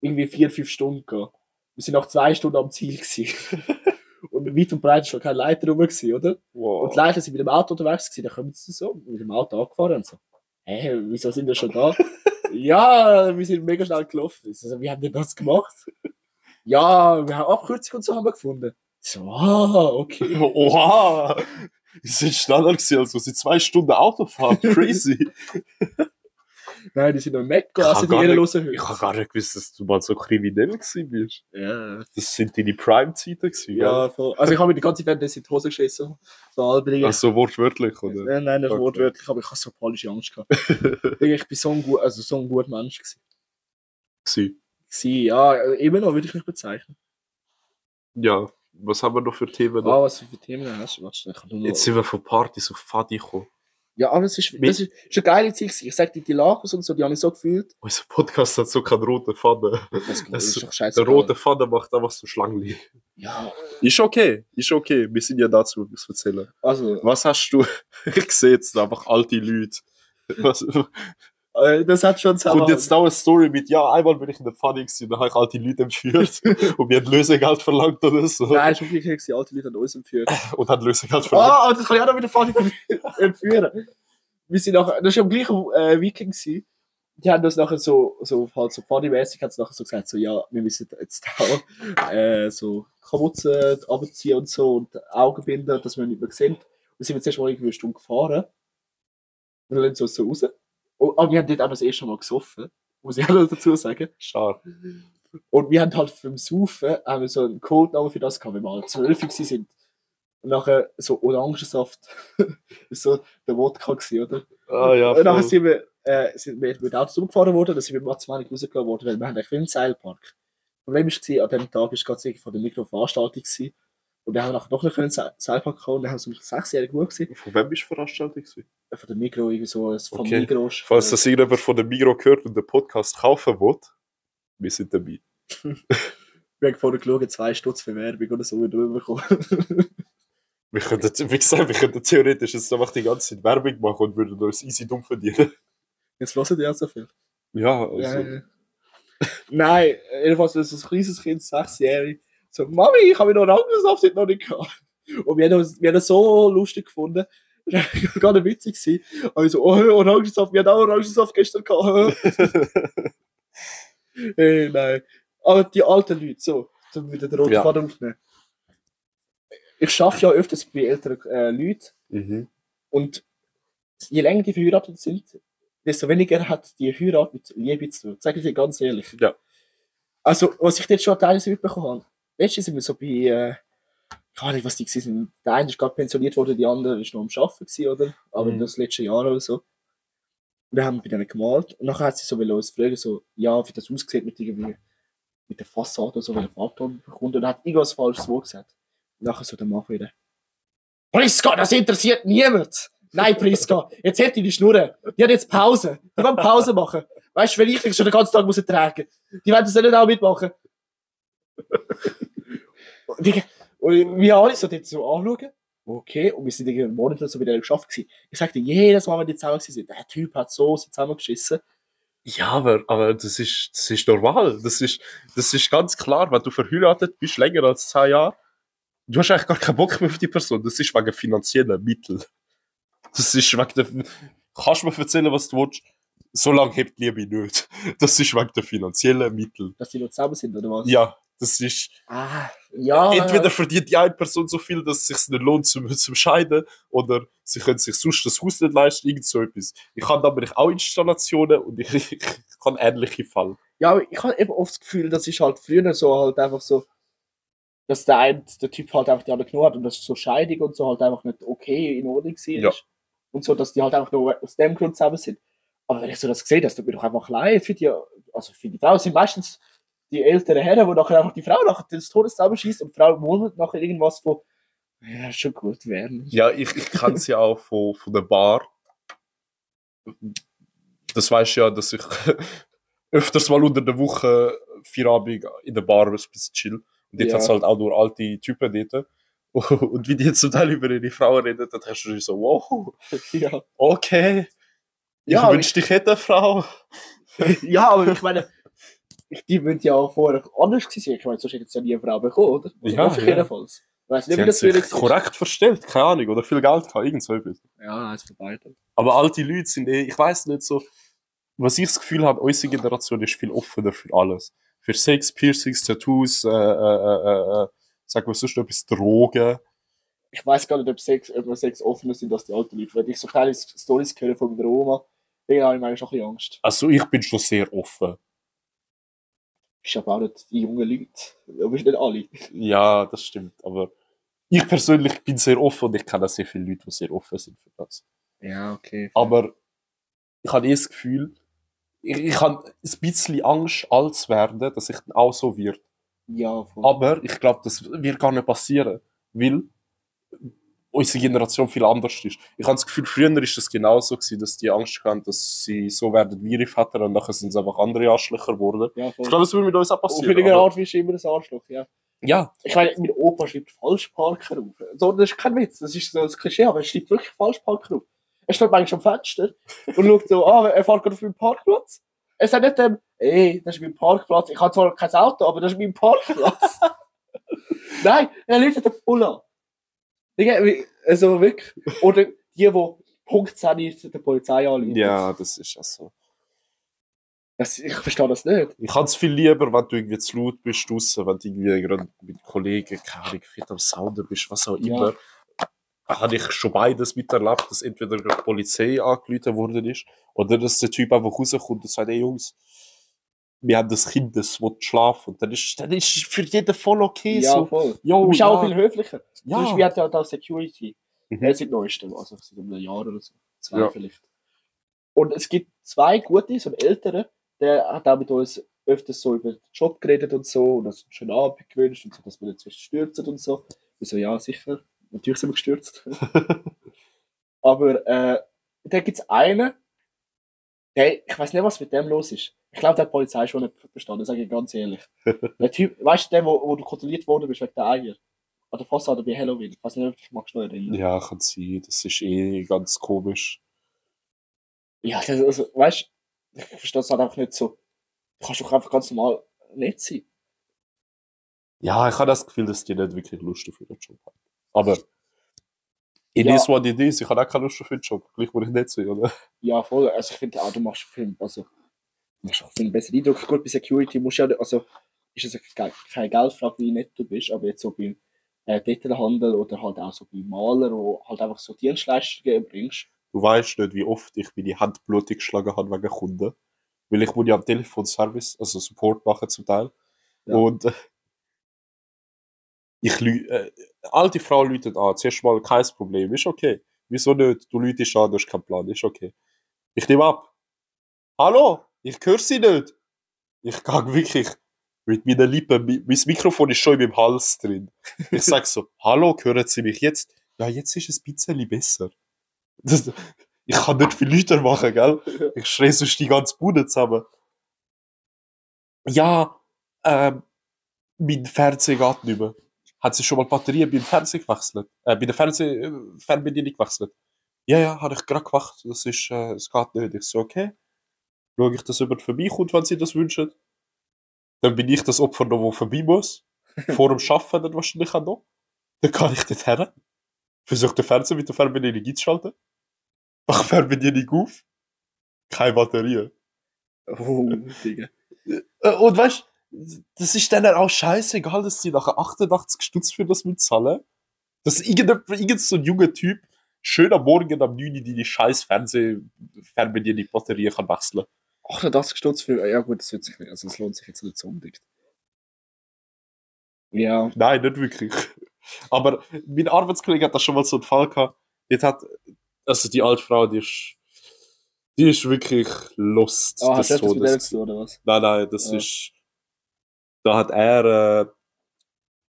irgendwie vier, fünf Stunden gehen. Wir sind nach zwei Stunden am Ziel gewesen. und weit und breit schon keine Leiter rum, gewesen, oder? Wow. Und die Leiter sind mit dem Auto unterwegs gewesen, dann kommen sie so, mit dem Auto angefahren und so. Hä, wieso sind wir schon da? ja, wir sind mega schnell gelaufen. Ich So, wie haben wir das gemacht? ja, wir haben Abkürzung und so haben wir gefunden. So, ah, okay. Oha! Die sind schneller gewesen, als wir sie zwei Stunden Auto fahren. Crazy. Nein, die sind noch Ich hab gegessen, die ehrenlosen Ich Hüte. habe gar nicht gewusst, dass du mal so kriminell gewesen bist. Ja, Das sind deine Prime-Zeiten gewesen, ja, voll. Also ich habe mir die ganze Zeit in die Hose geschissen. So halbrig. Also wortwörtlich, oder? Nein, nein, nicht Okay. wortwörtlich, aber ich habe so panische Angst gehabt. ich bin so ein, gut, also so ein guter Mensch gewesen. Gewesen. Sie, ja, immer noch würde ich mich bezeichnen. Ja, was haben wir noch für Themen? Ah, was für Themen hast du? Ich Jetzt sind wir von Partys auf Fadi gekommen. Ja, aber es ist, Mit- das ist, ist eine geile Zeit. gewesen. Ich sag dir, die Lagos und so, die habe ich so gefühlt. Unser Podcast hat so keinen roten Faden. Das, Das- ist doch scheiße. Der rote Faden macht einfach so Schlangenli. Ja, Ist okay, ist okay. Wir sind ja dazu, um es zu erzählen. also, Was hast du? Ich sehe jetzt einfach alte Leute. Was, das hat schon kommt jetzt da eine Story mit, ja, einmal bin ich in der Pfanne gewesen, dann habe ich alte Leute entführt und mir hat Lösegeld verlangt oder so. Nein, schon wirklich gewesen, alte Leute an uns entführt. Und hat Lösegeld verlangt. Ah, oh, das kann ich auch noch wieder Fanny entführen. Wir sind nachher, das war am gleichen äh, Weekend. Gewesen. Die haben das nachher so, so halt so Funny-mäßig, hat nachher so gesagt, so, ja, wir müssen jetzt da äh, so Kapuzen abziehen und so und Augenbinder, dass wir nicht mehr sehen. Und sind wir zuerst mal irgendwie eine Stunde gefahren. Und dann so, so raus. Und, aber wir haben dort auch das erste Mal gesoffen, muss ich auch noch dazu sagen. Schade. Und wir haben halt vom Saufen haben wir so einen Codenamen für das gehabt, wenn wir halt zwölf sind. Und nachher so Orangensaft, ist so der Wodka gewesen, oder? Ah ja, und nachher sind wir, äh, sind wir mit Autos umgefahren worden, dann sind wir mit Matzmanik rausgegangen worden, weil wir haben wie im Seilpark. Das Problem war, an dem Tag war gerade irgendwie von der Mikroveranstaltung gewesen. Und dann haben wir noch Se- Seilpark und dann haben wir so einen sechsjährigen Bub gesehen, Von wem bist du Veranstaltung gewesen? von der Mikro, irgendwie so, ein- von Okay. Migros. Falls das irgendjemand von der Migro gehört und den Podcast kaufen will, wir sind dabei. Wir haben vorher geschaut, zwei Stutz für Werbung oder so, wie du bekommen. Wir könnten, wie gesagt, wir könnten theoretisch jetzt einfach die ganze Zeit Werbung machen und würden uns easy dumm verdienen. Jetzt hören die auch so viel. Ja, also, Ja, ja. Nein, jedenfalls ist ein kleines Kind, sechsjährig. So, Mami, ich habe noch einen Orangensaft heute noch nicht gehabt. Und wir haben uns, wir haben das so lustig gefunden. Gar nicht witzig gewesen. Also, oh, Orangensaft, wir haben auch Orangensaft gestern gehabt. hey, nein. Aber die alten Leute, so, um wieder den roten Ja. Faden aufnehmen. Ich arbeite ja öfters bei älteren äh, Leuten. mhm. Und je länger die verheiratet sind, desto weniger hat die Heirat mit Liebe zu tun. Sag ich dir ganz ehrlich. Ja. Also, was ich jetzt schon teilweise mitbekommen habe, letztens sind wir so bei, äh, ich weiß nicht, was die sind. Der eine ist gerade pensioniert worden, die andere ist noch am Arbeiten gewesen, oder? Aber Mhm. das letzte Jahr oder so. Und dann haben wir bei denen gemalt. Und nachher hat sie so uns fragen, so, ja, wie das aussieht mit irgendwie, mit der Fassade oder so, welcher Farbton bekommt. Und hat irgendwas falsches Wort gesagt. Und nachher so der Mann wieder. Priska, das interessiert niemand! Nein, Priska, jetzt hält die die Schnurre. Die hat jetzt Pause. Die wollen Pause machen. Weißt du, wenn ich schon den ganzen Tag muss tragen die werden das nicht auch mitmachen. Und die- und wir alle so dort so anschauen. Okay, und wir sind irgendwie einen Monat oder so mit denen geschafft gewesen. Ich sagte, jedes Mal, wenn die zusammen waren, der Typ hat so zusammengeschissen. Ja, aber, aber das, ist, das ist normal. Das ist, das ist ganz klar, wenn du verheiratet bist, länger als zehn Jahre, du hast eigentlich gar keinen Bock mehr auf die Person. Das ist wegen finanziellen Mitteln. Das ist wegen der. Kannst du mir erzählen, was du willst? So lange hebt Liebe nicht. Das ist wegen der finanziellen Mittel. Dass die noch zusammen sind, oder was? Ja, das ist. Ah, ja. Entweder verdient die eine Person so viel, dass es sich nicht lohnt zum, zum Scheiden, oder sie können sich sonst das Haus nicht leisten, irgend so etwas. Ich habe aber auch Installationen und ich, ich, kann ähnliche Fälle. Ja, aber ich habe eben oft das Gefühl, das ist halt früher so halt einfach so, dass der eine, der Typ halt einfach die andere genug hat und das so Scheidung und so halt einfach nicht okay in Ordnung war. Ja. Und so, dass die halt einfach nur aus dem Grund zusammen sind. Aber wenn ich so das sehe, das tut mir doch einfach leid für die, also für die Frau sind meistens die älteren Herren, wo nachher einfach die Frau nachher des Todes zusammenschießt und die Frau murmelt nachher irgendwas von, ja, schon gut werden. Ja, ich, ich kenne sie auch von, von der Bar. Das weißt du ja, dass ich öfters mal unter der Woche vier Abend in der Bar ein bisschen chill. Und dort Ja. hat es halt auch nur alte Typen dort. Und wie die jetzt zum Teil über ihre Frauen reden, dann hast du so, wow, ja. okay. Ich Ja, wünschte, ich hätte eine Frau. ja, aber ich meine, die müssen ja auch vorher anders gewesen sein. Ich meine, sonst hätte es ja nie eine Frau bekommen, oder? Oder Ja, ja. jedenfalls. Ich weiß nicht, Sie wie das war. korrekt verstellt, keine Ahnung, oder viel Geld gehabt, irgend so etwas. Ja, eins von beiden. Aber alte Leute sind eh, ich weiß nicht so, was ich das Gefühl habe, unsere Generation ist viel offener für alles. Für Sex, Piercings, Tattoos, äh, äh, äh, äh, sagen wir sonst noch etwas, Drogen. Ich weiß gar nicht, ob Sex, ob Sex offener sind als die alten Leute. Wenn ich so kleine Storys höre von der Oma, dann habe ich manchmal schon ein bisschen Angst. Also ich bin schon sehr offen. Ich habe auch nicht die jungen Leute. Aber nicht alle. Ja, das stimmt, aber ich persönlich bin sehr offen und ich kenne sehr viele Leute, die sehr offen sind für das. Ja, okay. Aber ich habe eh das Gefühl, ich, ich habe ein bisschen Angst, alt zu werden, dass ich dann auch so wird. Ja, voll. Aber ich glaube, das wird gar nicht passieren, weil unsere Generation viel anders ist. Ich habe das Gefühl, früher ist es genauso gewesen, dass die Angst hatten, dass sie so werden wie ihre Väter und nachher sind sie einfach andere Arschlöcher geworden. ja. Ich glaube, das würde mit uns auch Auf passieren. irgendeine aber- Art bist du immer ein Arschloch, ja. Ja, Ich meine, mein Opa schreibt Falschparker auf. So, das ist kein Witz, das ist so ein Klischee, aber er schreibt wirklich Falschparker auf. Er steht manchmal am Fenster und schaut so, ah, er fährt gerade auf meinen Parkplatz. Er sagt nicht dem, ey, das ist mein Parkplatz. Ich habe zwar kein Auto, aber das ist mein Parkplatz. Nein, er läutet den Bull an. Digga, Also wirklich. Oder die, die Punkt 10 der Polizei anrufen. ja, das ist also. Das, ich verstehe das nicht. Ich habe es viel lieber, wenn du irgendwie zu laut bist draussen, wenn du irgendwie gerade mit Kollegen, keine Ahnung, fit am Sounden bist, was auch Ja. immer. Habe ich schon beides miterlebt, dass entweder die Polizei angerufen worden ist oder dass der Typ einfach rauskommt und sagt, hey Jungs, wir haben das Kind, das will schlafen. Und dann ist, dann ist es für jeden voll okay. Ja, so, voll. jo, Du bist ja, auch viel höflicher. ja. Zum Beispiel hat ja da Security. Mhm. Mhm. seit neuestem, also seit einem Jahr oder so. Zwei Ja. vielleicht. Und es gibt zwei gute, so einen älteren, der hat auch mit uns öfters so über den Job geredet und so und uns einen schönen Abend gewünscht und so, dass wir nicht zwischen stürzen und so. Ich so, ja, sicher. Natürlich sind wir gestürzt. Aber äh, da gibt es einen, der, ich weiß nicht, was mit dem los ist. Ich glaube, der hat die Polizei schon nicht verstanden, sage ich ganz ehrlich. der Typ, weißt du, der, wo, wo du kontrolliert worden bist wegen der Eier? An der Fassade bei Halloween. Ich weiß nicht, ob ich magst noch erinnern. ja, kann sein. Das ist eh ganz komisch. Ja, das, also, weißt du, ich verstehe es halt einfach nicht so. Du kannst doch einfach ganz normal nett sein. Ja, ich habe das Gefühl, dass die nicht wirklich Lust auf ihren Job haben. Aber it Ja. is what it is. Ich habe auch keine Lust auf den Job. Gleich muss ich nicht sein, oder? Ja, voll. Also ich finde auch, du machst viel, also, auch viel einen besseren Eindruck. Gut, bei Security musst du ja, also, ist es keine keine Geldfrage, wie nett du bist, aber jetzt so beim äh, Detailhandel oder halt auch so bei Maler, wo halt einfach so Dienstleistungen bringst. Du weißt nicht, wie oft ich die Hand blutig geschlagen habe wegen Kunden. Weil ich muss ja am Telefonservice, also Support machen zum Teil. Ja. Und äh, ich äh, alte Frau läutet an. Zuerst mal kein Problem. Ist okay. Wieso nicht? Du läutest an, du hast keinen Plan. Ist okay. Ich nehme ab. Hallo? Ich höre sie nicht. Ich gehe wirklich mit meinen Lippen, mein Mikrofon ist schon in meinem Hals drin. Ich sag so, hallo, hören Sie mich jetzt? Ja, jetzt ist es ein bisschen besser. Das, ich kann nicht viel Leute machen, gell? Ich schreie sonst die ganze Bude zusammen. Ja, ähm, mein Fernseher geht nicht mehr. Hat sie schon mal Batterien beim Fernseher gewechselt? Äh, bei der Fernseh äh, Fernbedienung gewechselt? Ja, ja, habe ich gerade gemacht. Das ist, äh, es geht nicht. Ich so, okay. Schaue ich, dass jemand vorbeikommt, wenn sie das wünschen. Dann bin ich das Opfer noch, das vorbei muss. Vor dem Schaffen dann wahrscheinlich auch noch. Dann kann ich dort her. Versuche den Fernseher mit der Fernbedienung einzuschalten. Mach Fernbedienung auf. Keine Batterie. Oh, Digga. Äh, Und weißt das ist dann auch scheißegal, dass sie nachher 88 Stutz für das mitzahlen. Dass irgendein, irgend so ein junger Typ schön am Morgen am 9 Uhr die scheiß Fernseh Fernbedienung Batterie kann wechseln. 88 Stutz für, ja gut, das, wird sich nicht, also das lohnt sich jetzt nicht so unbedingt. Ja, Nein, nicht wirklich. Aber mein Arbeitskollege hat da schon mal so einen Fall gehabt. Jetzt hat, also die alte Frau, die ist, die ist wirklich lost. ah, hast du des etwas mit Todes. dem zu oder was? Nein, nein, das Ja. ist. Da hat er. Äh,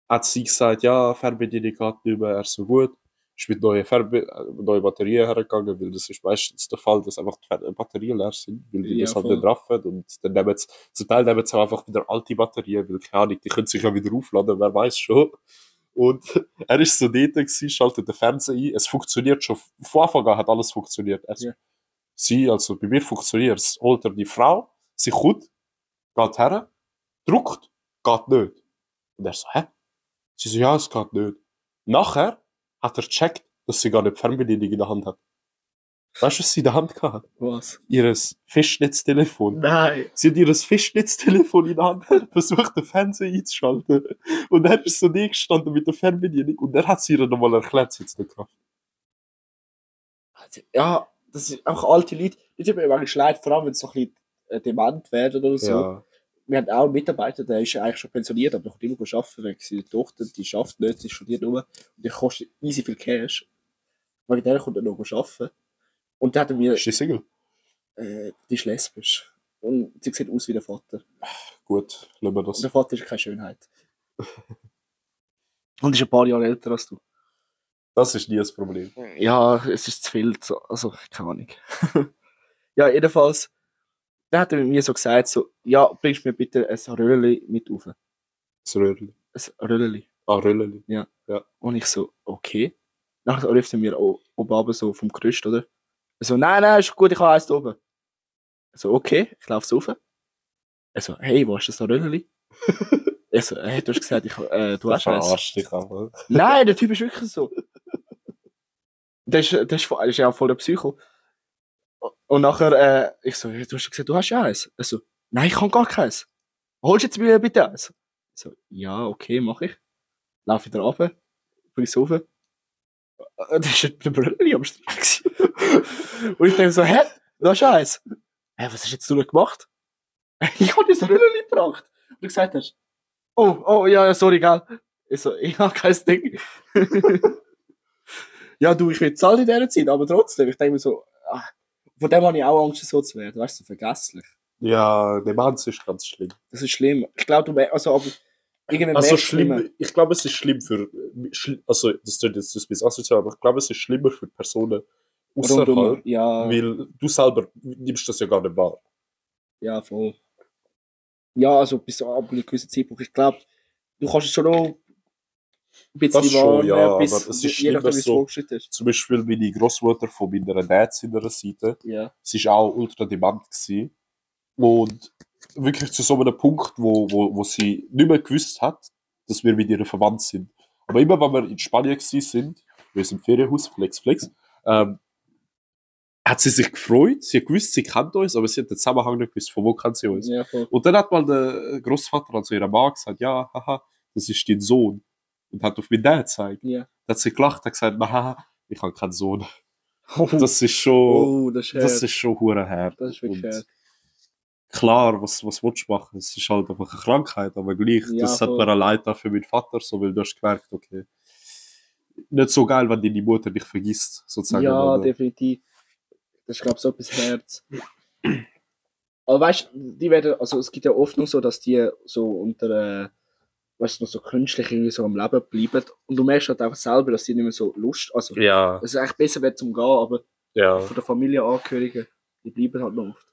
hat sie gesagt, ja, Fernbedienung geht nicht mehr, er ist so gut. Ist mit neuen, Fernbe äh, neuen Batterien hergegangen, weil das ist meistens der Fall, dass einfach die Batterien leer sind, weil die Ja, das halt voll. nicht raffen. Und dann nehmen sie, zum Teil nehmen sie einfach wieder alte Batterien, weil keine Ahnung, die können sich ja wieder aufladen, wer weiß schon. Und er ist so dort gewesen, schaltet den Fernseher ein. Es funktioniert schon. Von Anfang an hat alles funktioniert. Er so, Ja. Sie, also bei mir funktioniert es. Holt er die Frau, sie kommt, geht her, druckt, geht nicht. Und er so, hä? Sie so, ja, es geht nicht. Nachher hat er gecheckt, dass sie gar nicht die Fernbedienung in der Hand hat. Weißt du, was sie in der Hand hatte? Was? Ihres Festnetztelefon. Nein. Sie hat ihr Festnetztelefon in der Hand, hat versucht, den Fernseher einzuschalten. Und er ist so nie gestanden mit der Fernbedienung. Und er hat sie ihr nochmal erklärt, sie hat es nicht gemacht. Ja, das sind auch alte Leute. Die tut mir eigentlich leid, vor allem wenn sie so ein bisschen äh, dement werden oder so. Ja. Wir haben auch einen Mitarbeiter, der ist eigentlich schon pensioniert, aber noch immer arbeiten, weil seine Tochter, die schafft nicht, sie studiert nur. Und die kostet easy viel Cash. Wegen der kommt er noch arbeiten. Und der hat mir, Ist die Single? äh, die ist lesbisch. Und sie sieht aus wie der Vater. Gut, lassen wir Und das. der Vater ist keine Schönheit. Und ist ein paar Jahre älter als du. Das ist nie das Problem. Ja, es ist zu viel. So, also, keine Ahnung. ja, jedenfalls, der hat er mir so gesagt, so, ja, bringst mir bitte ein Röllli mit auf. Ein Das Röhrli. Röllli. Ah, Röllli. Und ich so, okay. Nachher ruft er mir oben runter, so vom Gerüst, oder? Er so, nein, nein, ist gut, ich habe eins da oben. Ich so, okay, ich laufe so rauf. Er so, hey, wo ist das Röllli? ich so, hey, du hast gesagt, ich, äh, du hast eins. Dich aber. Nein, der Typ ist wirklich so. Der ist, der ist, der ist ja voll der Psycho. Und nachher, äh, ich so, du hast gesagt, du hast ja eins. Er so, nein, ich kann gar keins. Holst du jetzt mir bitte eins? Ich so, ja, okay, mach ich. Lauf wieder runter, bring es rauf. Das ist der Brülli am gewesen. Und ich denke so, hä, du hast ja eins. Hä, was hast jetzt du denn gemacht? Ich habe das Rülli gebracht. Und du gesagt hast, oh, oh, ja, sorry, gell. Ich so, ich habe kein Ding. ja, du, ich will zahlen in dieser Zeit, aber trotzdem, ich denke mir so, ah, von dem habe ich auch Angst, so zu werden, weißt du, so vergesslich. Ja, der Mann ist ganz schlimm. Das ist schlimm. Ich glaube, du also, aber irgendwann Also schlimm, ich glaube, es ist schlimm für, also das klingt jetzt ein bisschen asozial, aber ich glaube, es ist schlimmer für Personen außerhalb, Rundum, ja, weil du selber nimmst das ja gar nicht wahr. ja, voll. Ja, also bis zu ab einem gewissen Zeitpunkt. Ich glaube, du kannst es schon noch ein bisschen Das schon, wahrnehmen, ja, bis, aber es ist je nachdem, so. vorgeschritten ist. Zum Beispiel meine Großmutter von meiner Dad seiner Seite, Ja, sie war auch ultra dement gewesen. und wirklich zu so einem Punkt, wo, wo, wo sie nicht mehr gewusst hat, dass wir mit ihr verwandt sind. Aber immer, wenn wir in Spanien sind, wir sind im Ferienhaus, Flex Flex, ähm, hat sie sich gefreut, sie hat gewusst, sie kennt uns, aber sie hat den Zusammenhang nicht gewusst, von wo kennt sie uns. ja. Und dann hat mal der Großvater, also ihrer Mann, gesagt, ja, haha, das ist dein Sohn. Und hat auf meinen Dad gezeigt. Ja. Da hat sie gelacht, hat gesagt, haha, ich habe keinen Sohn. Das ist schon, oh, das ist das ist schon hure hart. Das ist wirklich Und hart. Klar, was, was willst du machen? Es ist halt einfach eine Krankheit, aber gleich, Ja, das hat voll. mir ein Leid für meinen Vater, so, weil du hast gemerkt, okay, nicht so geil, wenn deine Mutter dich vergisst, sozusagen. Ja, oder? definitiv. Das ist, glaube ich, so etwas Herz. Aber weißt du, die werden, also es gibt ja oft noch so, dass die so unter, äh, weißt du, noch so künstlich irgendwie so am Leben bleiben. Und du merkst halt einfach selber, dass die nicht mehr so Lust, also Ja, es ist eigentlich besser wäre zum Gehen, aber ja. von der Familienangehörigen, die bleiben halt noch oft.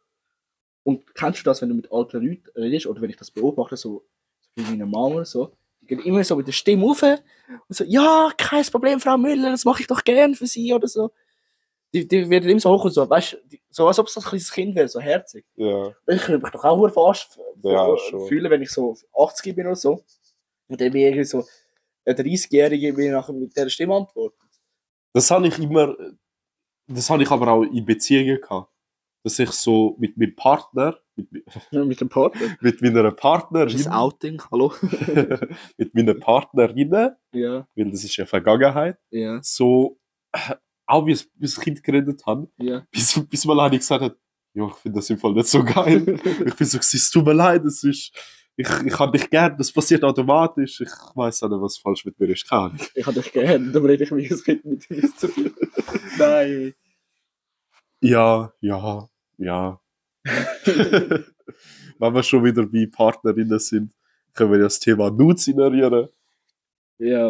Und kennst du das, wenn du mit alten Leuten redest, oder wenn ich das beobachte, so, so wie meine Mama oder so, die gehen immer so mit der Stimme rauf und so, ja, kein Problem, Frau Müller, das mache ich doch gern für Sie oder so. Die, die werden immer so hoch und so, weißt du, so als ob es ein kleines Kind wäre, so herzig. ja. Ich könnte mich doch auch fast Ja, fühlen, wenn ich so 80 bin oder so. Und dann mir irgendwie so ein 30-Jährige mir nachher mit dieser Stimme antwortet. Das habe ich immer, das habe ich aber auch in Beziehungen gehabt. Dass ich so mit meinem Partner, mit, mit dem Partner. mit meiner Das ist Partnerin, ein Outing, hallo? mit meiner Partnerin, ja, weil das ist ja Vergangenheit, ja, so äh, auch wie es wie das Kind geredet haben, ja. bis, bis mal einer gesagt hat, ja, ich finde das im Fall nicht so geil. ich bin so, es tut mir leid, es ist, ich, ich habe dich gern, das passiert automatisch. Ich weiß auch nicht, was falsch mit mir ist. Keine. Ich habe dich gern, dann rede ich wie ein Kind mit dir zu dir. Nein. Ja, ja, ja. Wenn wir schon wieder bei Partnerinnen sind, können wir das Thema Nudes ignorieren. Ja,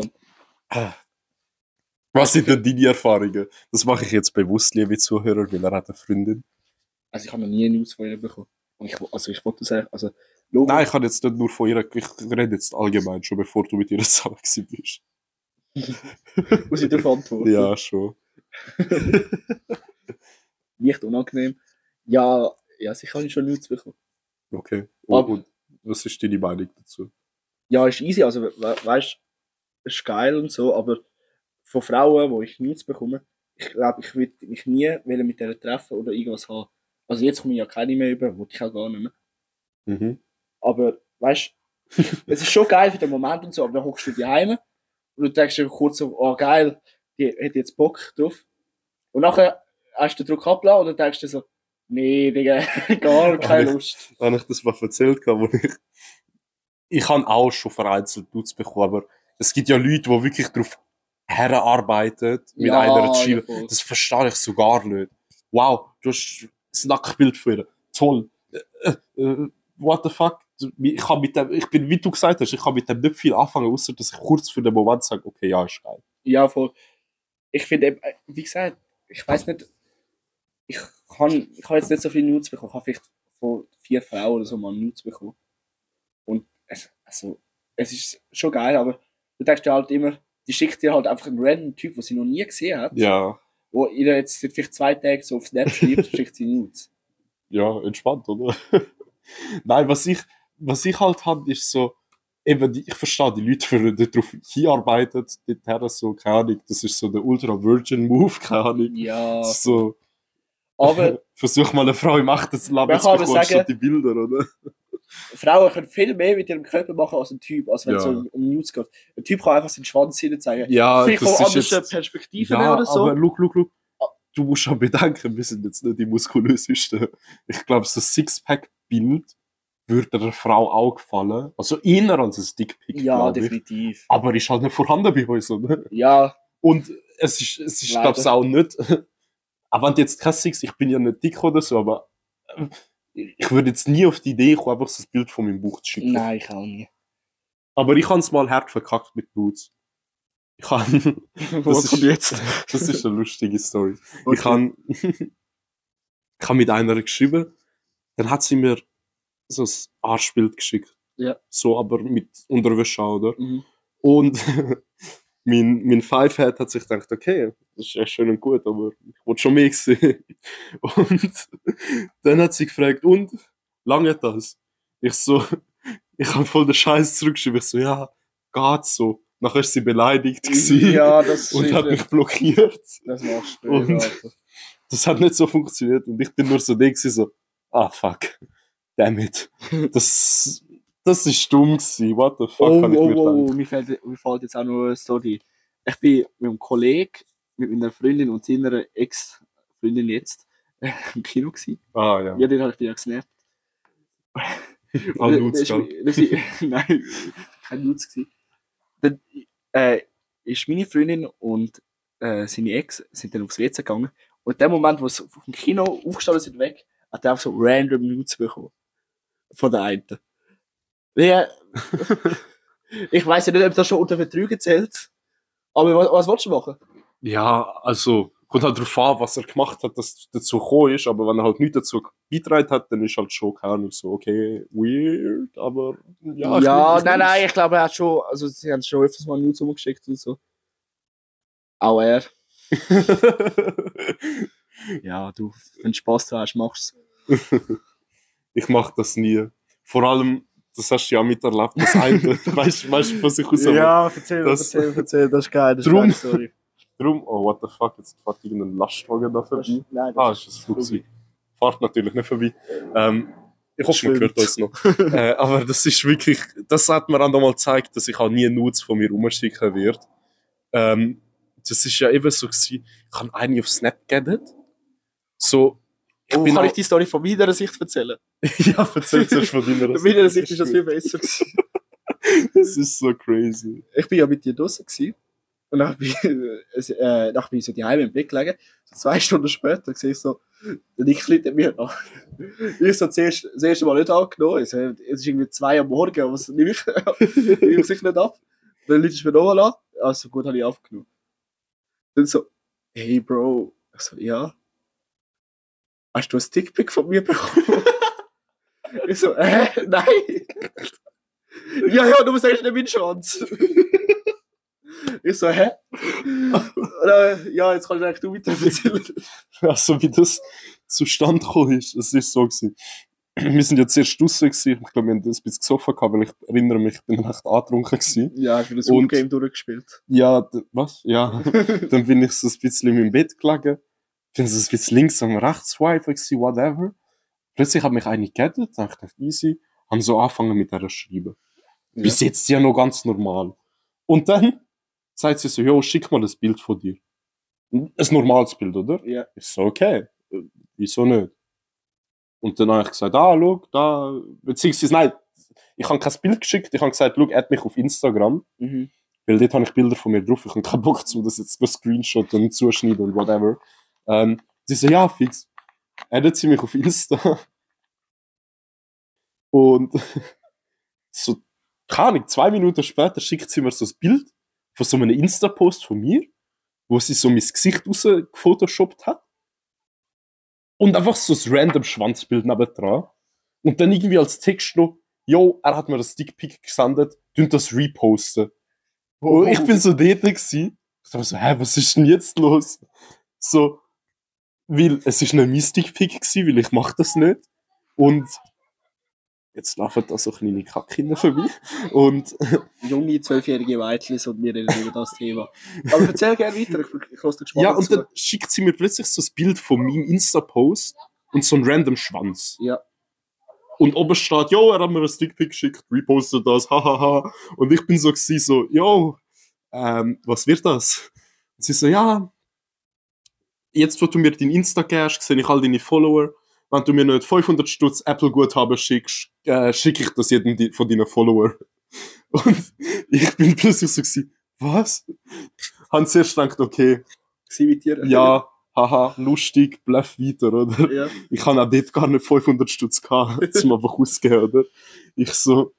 Was sind denn deine Erfahrungen? Das mache ich jetzt bewusst, liebe Zuhörer, weil er hat eine Freundin. also ich habe noch nie eine News von ihr bekommen. Und ich, also ich wollte sagen, also, logisch, Nein, ich kann jetzt nicht nur von ihr, ich rede jetzt allgemein, schon bevor du mit ihr zusammen gewesen bist. Muss ich darauf antworten? Ja, schon. Nicht unangenehm. Ja, ja, sicher habe ich schon Nudes bekommen. Okay. Aber- Und, und was ist deine Meinung dazu? Ja, ist easy, also we weißt du, ist geil und so, aber von Frauen, wo ich Nudes bekomme, ich glaube, ich würde mich nie mit denen treffen oder irgendwas haben. Also jetzt komme ich ja keine mehr über, wollte ich auch gar nicht mehr. Mhm. Aber weißt du, es ist schon geil für den Moment und so, aber dann hockst du die Heime und du denkst dir kurz so, oh geil, die hätte jetzt Bock drauf. Und nachher hast du den Druck abgelassen und dann denkst du dir so, nee, Digga, gar keine Lust. Habe ich das mal erzählt, wo ich. Ich habe auch schon vereinzelt Dudes bekommen, aber es gibt ja Leute, die wirklich darauf herarbeiten, mit Ja, einer zu ja, voll. das verstehe ich so gar nicht. Wow, du hast das Nacktbild von ihr. Toll. Äh, äh, what the fuck? Ich, kann mit dem, ich bin, wie du gesagt hast, ich kann mit dem nicht viel anfangen, außer dass ich kurz für den Moment sage, okay, ja, ist geil. Ja, voll. Ich finde, eben, äh, wie gesagt, ich weiß nicht, ich kann, ich habe jetzt nicht so viele Nudes bekommen, ich habe vielleicht von vier Frauen oder so mal Nudes bekommen. Und es, also, es ist schon geil, aber du denkst dir halt immer, die schickt dir halt einfach einen random Typ, den sie noch nie gesehen hat, Ja, wo ihr jetzt seit vielleicht zwei Tagen so auf Snap schreibt, schickt sie Nudes. ja, entspannt, oder? Nein, was ich, was ich halt habe, ist so, eben, ich verstehe die Leute, die darauf hinarbeiten, dorthin so, keine Ahnung, das ist so der Ultra-Virgin-Move, keine Ahnung. Ja, So, aber versuch mal eine Frau im echten Leben zu bekommen, sagen- die Bilder, oder? Frauen können viel mehr mit ihrem Körper machen als ein Typ, als wenn es Ja. so um Nudes geht. Ein Typ kann einfach seinen Schwanz hinten zeigen. Ja, Vielleicht das von ist anderen jetzt, Perspektiven ja, oder so. aber look, look, look. Du musst schon bedenken, wir sind jetzt nicht die muskulösesten. Ich glaube, so ein Sixpack-Bild würde einer Frau auch gefallen. Also eher als ein Dickpick, ja, definitiv. Aber ist halt nicht vorhanden bei uns, oder? Ja, Und es ist, es ist glaube ich, auch nicht. Aber wenn du jetzt kein Six, ich bin ja nicht dick oder so, aber ich würde jetzt nie auf die Idee kommen, einfach so ein Bild von meinem Bauch zu schicken. nein, ich auch nie. Aber ich habe es mal hart verkackt mit Boots. Ich kann, Was ist- kommt jetzt? das ist eine lustige Story. Okay. Ich habe ich hab mit einer geschrieben, dann hat sie mir so ein Arschbild geschickt. Ja. So, aber mit Unterwäsche, oder? Mhm. Und mein, mein Fivehead hat sich gedacht, okay, das ist echt schön und gut, aber ich wollte schon mehr sehen. Und dann hat sie gefragt, und? Lange das? Ich so, ich habe voll den Scheiß zurückgeschrieben. Ich so, ja, geht so. Nachher ist sie beleidigt Ja, das und hat mich blockiert. Das machst du. Und- ja, Alter. Das hat nicht so funktioniert und ich bin nur so gewesen, so, ah fuck, damn it. Das, das ist dumm gewesen, what the fuck, Oh, kann ich oh, mir oh, oh, mir fällt, mir fällt jetzt auch noch eine Story. Ich bin mit einem Kollegen, mit meiner Freundin und seiner Ex-Freundin jetzt äh, im Kino gewesen. Ah ja, Ja, den habe ich dir ja ah, gell? das ist- Nein, kein gewesen. Dann äh, ist meine Freundin und äh, seine Ex sind dann aufs WC gegangen. Und in dem Moment, wo sie vom Kino aufgestanden sind, weg, hat er einfach so random Nudes bekommen. Von der einen. Ja, ich weiß ja nicht, ob das schon unter Betrügen zählt. Aber was, was willst du machen? Ja, also, kommt halt drauf an, was er gemacht hat, dass es dazu gekommen ist, aber wenn er halt nichts dazu beitragen hat, dann ist halt schon, keine Ahnung, so, okay, weird, aber ja. Ja, will- nein, nein, ich glaube, er hat schon, also sie haben schon öfters mal Nudes umgeschickt und so. Auch er. Ja, du, wenn du Spaß hast, machst ich mach das nie. Vor allem, das hast du ja miterlebt, das eine, weißt du, weißt was ich raus will? erzähl, Das- erzähl, erzähl, das ist geil, das ist Drum- geil, sorry. Drum, oh, what the fuck, jetzt fährt irgendein Lastwagen da Das, vorbei. nein, Ah, das ist das Flugzeug. Fahrt natürlich nicht vorbei. Ähm, ich hoffe, man hört uns noch. äh, aber das ist wirklich, das hat mir auch nochmal gezeigt, dass ich auch nie Nudes von mir rumschicken werde. Ähm, das ist ja eben so gewesen, ich habe eine auf Snap gegeben. So, ich Oh, bin kann auch, ich die Story von meiner Sicht erzählen? ja, erzähl zuerst von deiner Von meiner Sicht ist das viel besser. Das ist so crazy. Ich bin ja mit dir draußen gewesen. Und dann bin, ich, äh, dann bin ich so die Heime im Blick gelegen. So zwei Stunden später sehe ich so, der Nick fliegt mir nach. Ich so zuerst, das erste Mal nicht angenommen. Es ist irgendwie zwei am Morgen, was nehme ich, nehme ich sicher nicht ab. Dann liegt es mir nochmal an. Also gut, habe ich aufgenommen. Dann so, hey Bro. Ich so, ja. Hast du ein Stickpick von mir bekommen? ich so, äh, nein. ja, ja, du sagst nicht meinen Schwanz. Ich so, hä? Oder, ja, jetzt kannst du eigentlich du weiter erzählen. Also, wie das zustande gekommen ist, es ist so gewesen. Wir sind ja zuerst draussen gewesen. Ich glaube, wir haben das ein bisschen gesoffen gehabt, weil ich erinnere mich, ich bin recht angetrunken gewesen. Ja, ich bin das Game durchgespielt. Ja, was? Ja. dann bin ich so ein bisschen in meinem Bett gelegen. Bin so ein bisschen links und rechts gewesen, whatever. Plötzlich hat mich eine gegettet, dachte ich, easy. Haben so angefangen mit der Schreiben. Bis jetzt ja noch ganz normal. Und dann sagt sie so, jo, schick mal das Bild von dir. Ein normales Bild, oder? Ja. Ich so, okay. Wieso nicht? Und dann habe ich gesagt, ah, schau, da, beziehungsweise, nein, ich habe kein Bild geschickt, ich habe gesagt, schau, add mich auf Instagram. Mhm. Weil dort habe ich Bilder von mir drauf. Ich habe keinen Bock zu, das jetzt nur Screenshot und zuschneiden und whatever. Ähm, sie so, ja, fix. Addet sie mich auf Insta. Und so, keine Ahnung, zwei Minuten später schickt sie mir so ein Bild von so einem Insta-Post von mir, wo sie so mein Gesicht rausgefotoshoppt hat. Und einfach so ein random Schwanzbild nebendran. Und dann irgendwie als Text noch, yo, er hat mir das Dickpick gesendet, und das reposten. Und ich bin so dort gewesen. Ich dachte so, hä, was ist denn jetzt los? So, weil es ist ein Mystic-Pick gewesen, weil ich mach das nicht. Und jetzt laufen da so kleine Kackkinder vorbei. Und Junge, zwölfjährige Mädchen und wir reden über das Thema. Aber erzähl gerne weiter, ich, ich lasse gespannt ja, und dann schickt sie mir plötzlich so ein Bild von meinem Insta-Post und so ein random Schwanz. Ja. Und oben steht, yo, er hat mir ein Stickpick geschickt, repostet das, hahaha. Und ich bin so gewesen, so, yo, ähm, was wird das? Und sie so, ja, jetzt, wo du mir dein Insta gibst, sehe ich all deine Follower. Wenn du mir nicht 500 Stutz Apple-Guthaben schickst, äh, schicke ich das jedem von deinen Follower. Und ich bin plötzlich so gewesen, was? Haben zuerst gedacht, okay, Sie mit dir? ja, haha, lustig, bleib weiter, oder? ja. Ich habe auch dort gar nicht 500 Stutz gehabt, zum einfach ausgeben, oder? Ich so,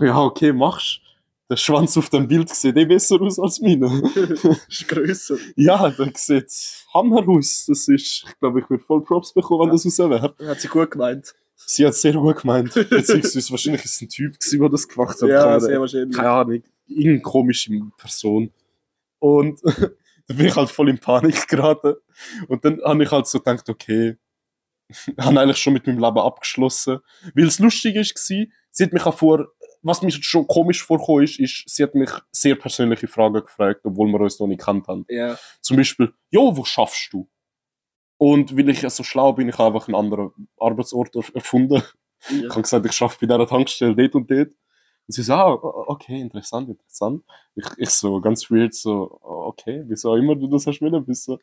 ja, okay, machst. Der Schwanz auf dem Bild sieht eh besser aus als meine. ist grösser. ja, der sieht Hammer aus. Das ist, ich glaube, ich würde voll Props bekommen, wenn das raus wäre. Hat sie gut gemeint. Sie hat sehr gut gemeint. Beziehungsweise wahrscheinlich ist es ein Typ gewesen, der das gemacht hat. Ja, sehr wahrscheinlich. keine Ahnung, irgendeine komische Person. Und da bin ich halt voll in Panik geraten. Und dann habe ich halt so gedacht, okay, habe eigentlich schon mit meinem Leben abgeschlossen. Weil es lustig ist, war, sie hat mich auch vor, was mir schon komisch vorgekommen ist, ist, sie hat mich sehr persönliche Fragen gefragt, obwohl wir uns noch nicht kannt haben. Ja. Zum Beispiel, jo, wo schaffst du? Und weil ich ja so schlau bin, ich habe einfach einen anderen Arbeitsort er- erfunden. Ich ja. habe gesagt, ich schaffe bei dieser Tankstelle dort und dort. Und sie so, ah, okay, interessant, interessant. Ich, ich so ganz weird, so, okay, wieso auch immer du das hast wollen wissen.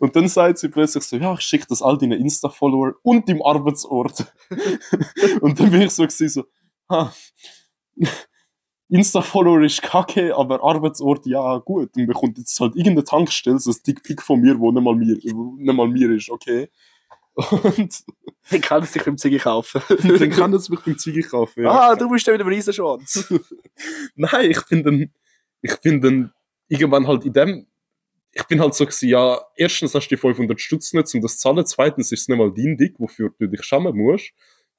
Und dann sagt sie plötzlich so, ja, ich schicke das all deinen Insta-Follower und im Arbeitsort. und dann bin ich so so, ha, Insta-Follower ist kacke, aber Arbeitsort, ja, gut. Und bekommt jetzt halt irgendeine Tankstelle, so ein Dickpick von mir, wo nicht mal mir, nicht mal mir ist, okay. Und Ich kann es sich beim Ziggy kaufen. dann kann es mich beim Züge kaufen. Ja. Ah, du bist ja wieder ein Riesenschwanz. Nein, ich bin dann, ich bin dann irgendwann halt in dem, ich bin halt so gewesen, ja, erstens hast du die 500 Stutz nicht, um das zu zahlen, zweitens ist es nicht mal dein Dick, wofür du dich schämen musst.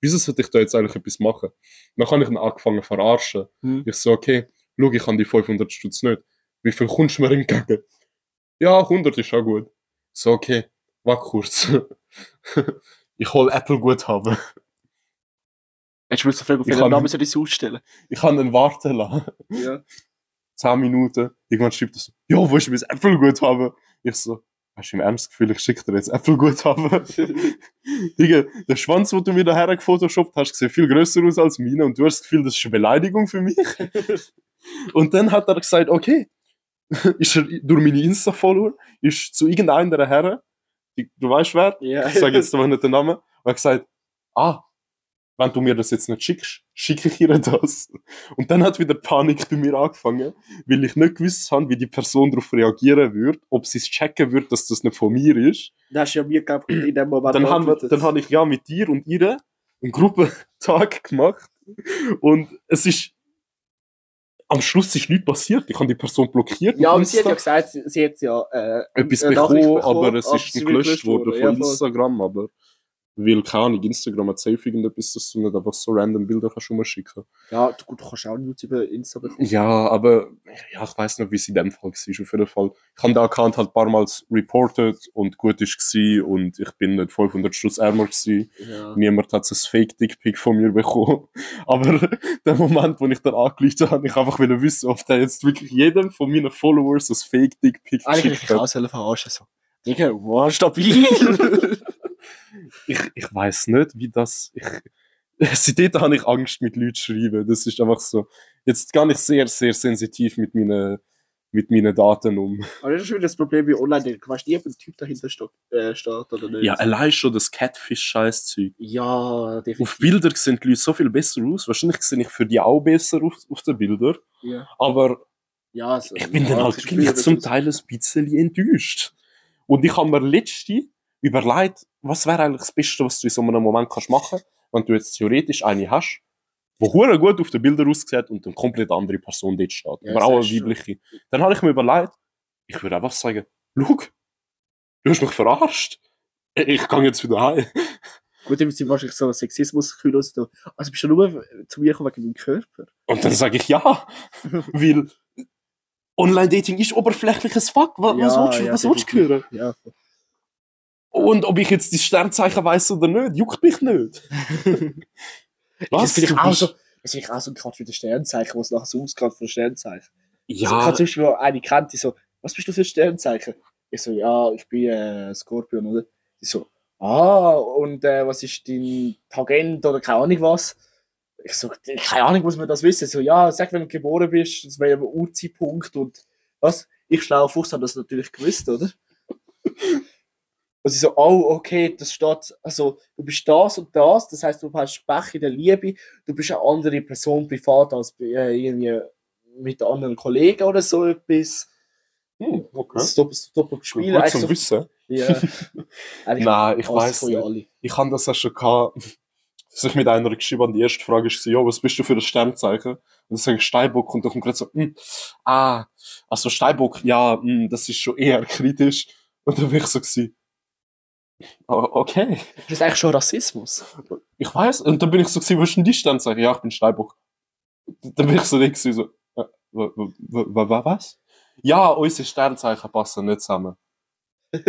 Wieso sollte ich da jetzt eigentlich etwas machen? Dann habe ich ihn angefangen zu verarschen. Hm. Ich so, okay, schau, ich habe die 500 Stutz nicht. Wie viel kommst du mir entgegen? Ja, 100 ist auch gut. So, okay, warte kurz. ich hol Apple Guthaben. Hättest du fragen, auf Ich welchen kann- Namen soll ich es ausstellen? Ich kann ihn warten lassen. Ja. 10 Minuten. Irgendwann schreibt er so, jo, wo ist mein Apple-Guthaben? Ich so, hast du im Ernst Gefühl, ich schicke dir jetzt Apple-Guthaben? Digga, der Schwanz, den du mir daher gefotoshoppt hast, sieht viel grösser aus als meine und du hast das Gefühl, das ist eine Beleidigung für mich. und dann hat er gesagt, okay, ist er durch meine Insta-Follower, ist zu irgendeiner Herren, du weißt wer, Ja. ich sage jetzt aber nicht den Namen, und er hat gesagt, ah, wenn du mir das jetzt nicht schickst, schicke ich ihr das. Und dann hat wieder Panik bei mir angefangen, weil ich nicht gewusst habe, wie die Person darauf reagieren würde, ob sie es checken würde, dass das nicht von mir ist. Das du ja mir gehabt in dem Moment. Dann, habe ich ja mit dir und ihr einen Gruppentag gemacht und es ist am Schluss ist nichts passiert. Ich habe die Person blockiert. Ja, aber sie hat ja gesagt, sie, sie hat ja äh, etwas Nachricht bekommen, aber es ist wird gelöscht worden Ja, von voll. Instagram. Aber Weil, keine Ahnung, Instagram hat safe irgendetwas, dass du nicht einfach so random Bilder kannst rumschicken Ja, du, gut, du kannst auch über Insta bekommen. Ja, aber ja, ich weiß nicht, wie es in dem Fall war. Auf jeden Fall. Ich habe den Account halt ein paar Mal reported und gut gewesen und ich bin nicht 500 Stutz ärmer gewesen. Ja. Niemand hat so ein Fake-Dickpick von mir bekommen. Aber der Moment, wo ich dann angelegt habe, habe ich einfach wollen wissen, ob der jetzt wirklich jedem von meinen Followers ein Fake-Dickpick Eigentlich geschickt ich kann hat. auch selber verarschen. So. Digga, wow, stabil. Ich, ich weiß nicht, wie das. Ich, seitdem habe ich Angst, mit Leuten zu schreiben. Das ist einfach so. Jetzt gar nicht sehr, sehr sensitiv mit meinen, mit meinen Daten um. Aber das ist schon wieder das Problem wie online. Du weißt nie, ob ein Typ dahinter steht, äh, steht oder nicht. Ja, allein schon das Catfish-Scheiß-Zeug. ja definitiv. Auf Bilder sehen die Leute so viel besser aus. Wahrscheinlich sehe ich für die auch besser auf, auf den Bildern. Ja, Aber ja also, ich bin ja, dann halt wirklich zum Teil ein bisschen enttäuscht. Und ich habe mir letzte überlegt, was wäre eigentlich das Beste, was du in so einem Moment kannst machen wenn du jetzt theoretisch eine hast, die hure gut auf den Bildern aussieht und eine komplett andere Person dort steht. Ja, aber auch eine ist schon- weibliche. Dann habe ich mir überlegt, ich würde einfach sagen, schau, du hast mich verarscht. Ich gehe jetzt wieder heim. Gut, im Prinzip wahrscheinlich so Sexismus los. Also bist du nur zu mir gekommen wegen meinem Körper? Und dann sage ich ja, weil Online-Dating ist oberflächliches Fuck. Was, was Ja, willst du, ja, was willst du hören? Ja. Und ob ich jetzt die Sternzeichen weiß oder nicht, juckt mich nicht. Das finde ich auch so, das finde ich auch so ein Quatsch mit den Sternzeichen, was nachher so ausgeht von Sternzeichen. Ja. So, ich habe zum Beispiel eine kennt, die so, was bist du für ein Sternzeichen? Ich so, ja, ich bin äh, Skorpion, oder? Die so, ah, und äh, was ist dein Tagent oder keine Ahnung was? Ich so, keine Ahnung, muss man das wissen? So, ja, sag, wenn du geboren bist, das wäre ein Urzeitpunkt und was? Ich schlauer Fuchs habe das natürlich gewusst, oder? Und sie so, oh, okay, das steht, also du bist das und das, das heißt, du hast Pech in der Liebe, du bist eine andere Person privat als äh, irgendwie mit anderen Kollegen oder so etwas. Hm, okay. Das Doppel- das Doppelspiel. Gut eigentlich zum so, Wissen. ja. Nein, ich weiß. Ich habe das auch schon gehabt, dass ich mit einer geschrieben habe, die erste Frage ist, ja, was bist du für ein Sternzeichen? Und dann sage ich Steinbock und dann kommt gerade so, hm, ah, also Steinbock, ja, hm, das ist schon eher kritisch. Und dann bin ich so gewesen, "Ah, okay. Das ist eigentlich schon Rassismus. Ich weiß. Und dann bin ich so gewesen, was ist denn die Sternzeichen? Ja, ich bin Steinbock. Dann bin ich so nicht so, äh, wa- wa- wa- wa- was? Ja, unsere Sternzeichen passen nicht zusammen.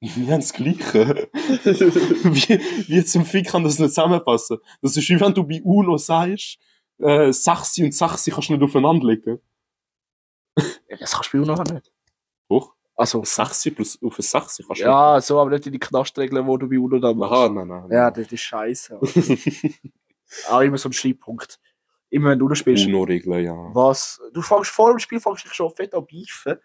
Wir haben das Gleiche. wie, wie zum Fick kann das nicht zusammenpassen? Das ist wie wenn du bei UNO sagst, äh, Sachsi und Sachsi kannst du nicht aufeinander legen. Das kannst du bei noch nicht. Doch? Also, Sachsi plus auf ein Sachsi kannst du ja, so, aber nicht in die Knastregeln, wo du bei UNO da nicht. machst. Aha, nein, nein. Ja, das ist scheiße. Auch immer so ein Schreibpunkt. Immer wenn du UNO spielst. UNO-Regeln, ja. was, du fängst vor dem Spiel fängst dich schon fett an beifen.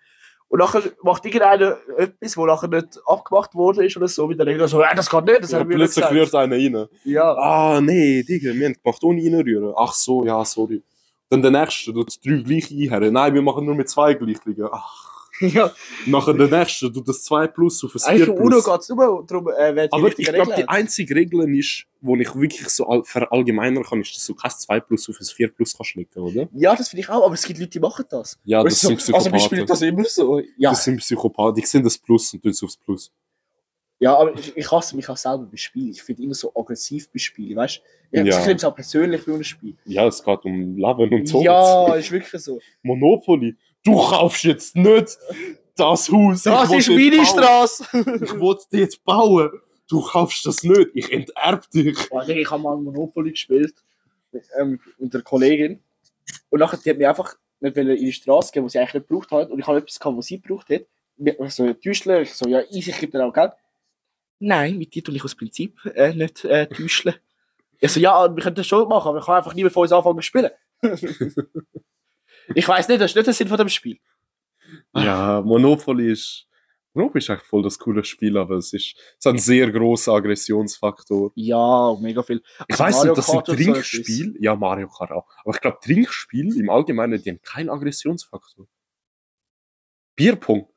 Und nachher macht irgendeiner etwas, wo nachher nicht abgemacht worden ist oder so, mit der Regel so, ja, das geht nicht, das Ja, haben wir plötzlich gesagt. rührt einer rein. Ja, Ah, nee, Digga, wir haben gemacht ohne reinrühren. Ach so, ja, sorry. Dann der nächste, du tust drei gleich einhören. Nein, wir machen nur mit zwei gleich liegen. Ach. ja. Nachher der nächste, du das 2 plus auf ein 4 Eigentlich im UNO plus. geht es nur darum, äh, wer die Aber ich glaube, die einzige Regel ist, wo ich wirklich so all- verallgemeinern kann, ist, dass du kein 2 plus auf ein 4 plus kannst legen, oder? Ja, das finde ich auch, aber es gibt Leute, die machen das. Ja, das sind so, also wir Psychopathen. spielen das immer so. Ja, Das sind Psychopathen. Ich sehe das Plus und tue es aufs Plus. ja aber ich, ich hasse mich auch selber bei Spielen. Ich finde immer so aggressiv bei Spielen, weißt du? Ja, Ja. Ich nehme es auch persönlich bei einem Spiel. Ja, es geht um Leben und Tod. Ja, ist wirklich so. Monopoly. Du kaufst jetzt nicht das Haus. Das ich ist meine. Straße! Ich wollte die jetzt bauen. Du kaufst das nicht. Ich enterb dich. Digga, ich habe mal Monopoly gespielt mit, ähm, mit einer Kollegin. Und nachher die hat mir einfach nicht in die Straße gehen, wo sie eigentlich nicht gebraucht hat. Und ich habe etwas gehabt, was sie gebraucht hat. Mir- So ein Täuschler. Ich so, ja, easy, ich gebe dir auch Geld. Nein, mit dir tue ich aus Prinzip äh, nicht äh, täuscheln. Ich so, ja, wir können das schon machen, aber ich kann einfach niemand von uns anfangen zu spielen. ich weiß nicht, das ist nicht der Sinn von dem Spiel. Ja, Monopoly ist. Monopoly ist eigentlich voll das coole Spiel, aber es ist, es hat einen sehr grossen Aggressionsfaktor. Ja, mega viel. Ich Also weiß Mario nicht, das sind Kart und so Trinkspiele. Ja, Mario Kart auch. Aber ich glaube, Trinkspiele im Allgemeinen, die haben keinen Aggressionsfaktor. Bierpong.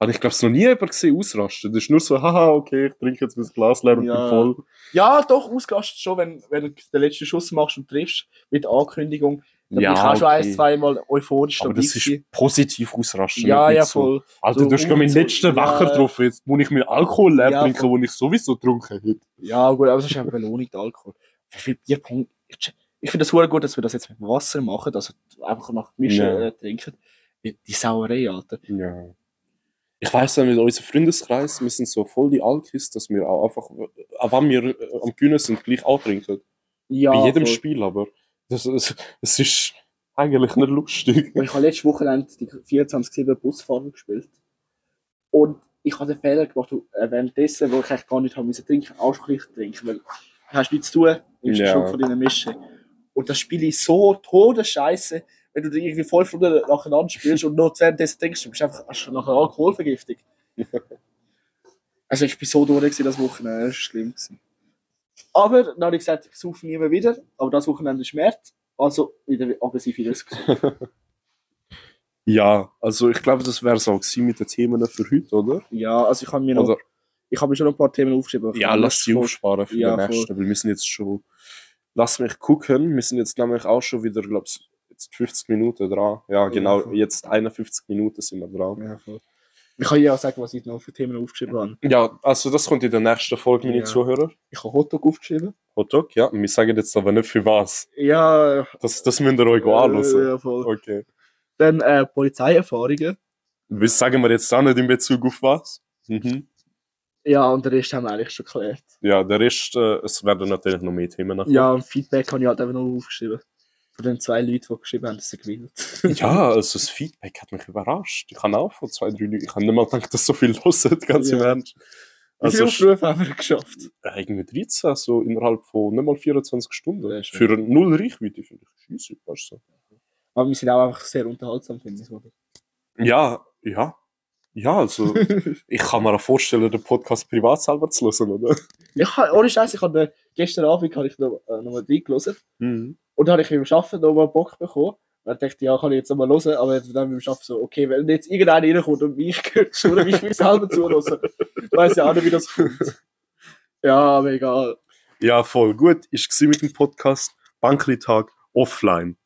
Habe ich glaube, es noch nie jemand gesehen ausrasten. Das ist nur so, haha, okay, ich trinke jetzt mein Glas leer und Ja. bin voll. Ja, doch, ausgastet schon, wenn, wenn du den letzten Schuss machst und triffst mit Ankündigung. Da Ja, bin ich auch schon okay. ein, zweimal euphorisch Aber das ist positiv ausrasten. Ja, ja, so. voll. Alter, So du hast gerade meinen so- letzten ja. Wacher getroffen. Jetzt muss ich mir Alkohol leer Ja, trinken, voll. den ich sowieso getrunken hätte. Ja, gut, aber das ist ja eine Belohnung, der Alkohol. Wie viel Bierpunkt? Ich, finde das super gut, dass wir das jetzt mit Wasser machen, also einfach nach Mischen Ja. äh, trinken. Die, Sauerei, Alter. Ja. Ich weiß ja mit unserem Freundeskreis, wir sind so voll die Alkis, dass wir auch einfach, auch wenn wir äh, am Gewinnen sind, gleich auch trinken. Ja, Bei jedem voll. Spiel, aber das, das, das ist eigentlich nicht lustig. Und ich habe letztes Wochenende die 24-7 Busfahrer gespielt. Und ich habe den Fehler gemacht, äh, währenddessen, wo ich eigentlich gar nicht haben müssen trinken, schon gleich trinken, weil du hast nichts zu tun, nimmst Ja. Schluck von deiner Mische. Und das Spiel ist so todesscheiße, wenn du irgendwie fünf Stunden nacheinander spielst und noch währenddessen trinkst, du bist einfach hast nachher Alkoholvergiftung. also ich bin so durch das Wochenende, das war schlimm. Gewesen. Aber dann habe ich gesagt, ich saufe nie mehr wieder, aber das Wochenende ist März, also wieder aggressiv wieder gesucht. Ja, also ich glaube, das wäre so gewesen mit den Themen für heute, oder? Ja, also ich habe mir noch, Oder ich habe mir schon ein paar Themen aufgeschrieben. ja, lass voll- aufsparen für Ja, den voll. nächsten, weil wir sind jetzt schon. Lass mich gucken, wir sind jetzt nämlich auch schon wieder, glaube ich, jetzt 50 Minuten dran. Ja, genau, voll. jetzt 51 Minuten sind wir dran. Ja, voll. Ich kann ja auch sagen, was ich noch für Themen aufgeschrieben habe. Ja, also das kommt in der nächsten Folge, meine Ja. Zuhörer. Ich habe Hotdog aufgeschrieben. Hotdog, ja. Wir sagen jetzt aber nicht für was. Ja, Das, das müsst ihr euch äh, anhören. ja, voll. Okay. Dann äh, Polizeierfahrungen. Das sagen wir jetzt auch nicht in Bezug auf was. Mhm. Ja, und den Rest haben wir eigentlich schon geklärt. Ja, der Rest, äh, es werden natürlich noch mehr Themen nachher. Ja, und Feedback habe ich halt einfach noch aufgeschrieben. Von den zwei Leuten, die geschrieben haben, dass sie gewählt. Ja, also das Feedback hat mich überrascht. Ich habe auch von zwei, drei Leuten, ich habe nicht mal gedacht, dass so viel hören, ganz im. Ernst. Wie viele Also Aufrufe haben wir geschafft? irgendwie 13, so innerhalb von nicht mal 24 Stunden. Ja. Für null Reichweite finde ich scheisse, weißt du. Aber wir sind auch einfach sehr unterhaltsam, finde ich. Oder? Ja, ja. Ja, also ich kann mir auch vorstellen, den Podcast privat selber zu hören, oder? habe, ohne Scheiß, ich habe gestern Abend habe ich noch, äh, noch mal reingelassen. Mhm. Und dann habe ich beim Arbeiten noch mal Bock bekommen. Und dann dachte ich, ja, kann ich jetzt noch mal hören. Aber dann beim Arbeiten so, okay, wenn jetzt irgendeiner reinkommt und mich hört, oder mich mich selber zuhören, weiß ja auch nicht, wie das kommt. Ja, aber egal. Ja, voll gut. Ich war mit dem Podcast Bankli-Tag offline.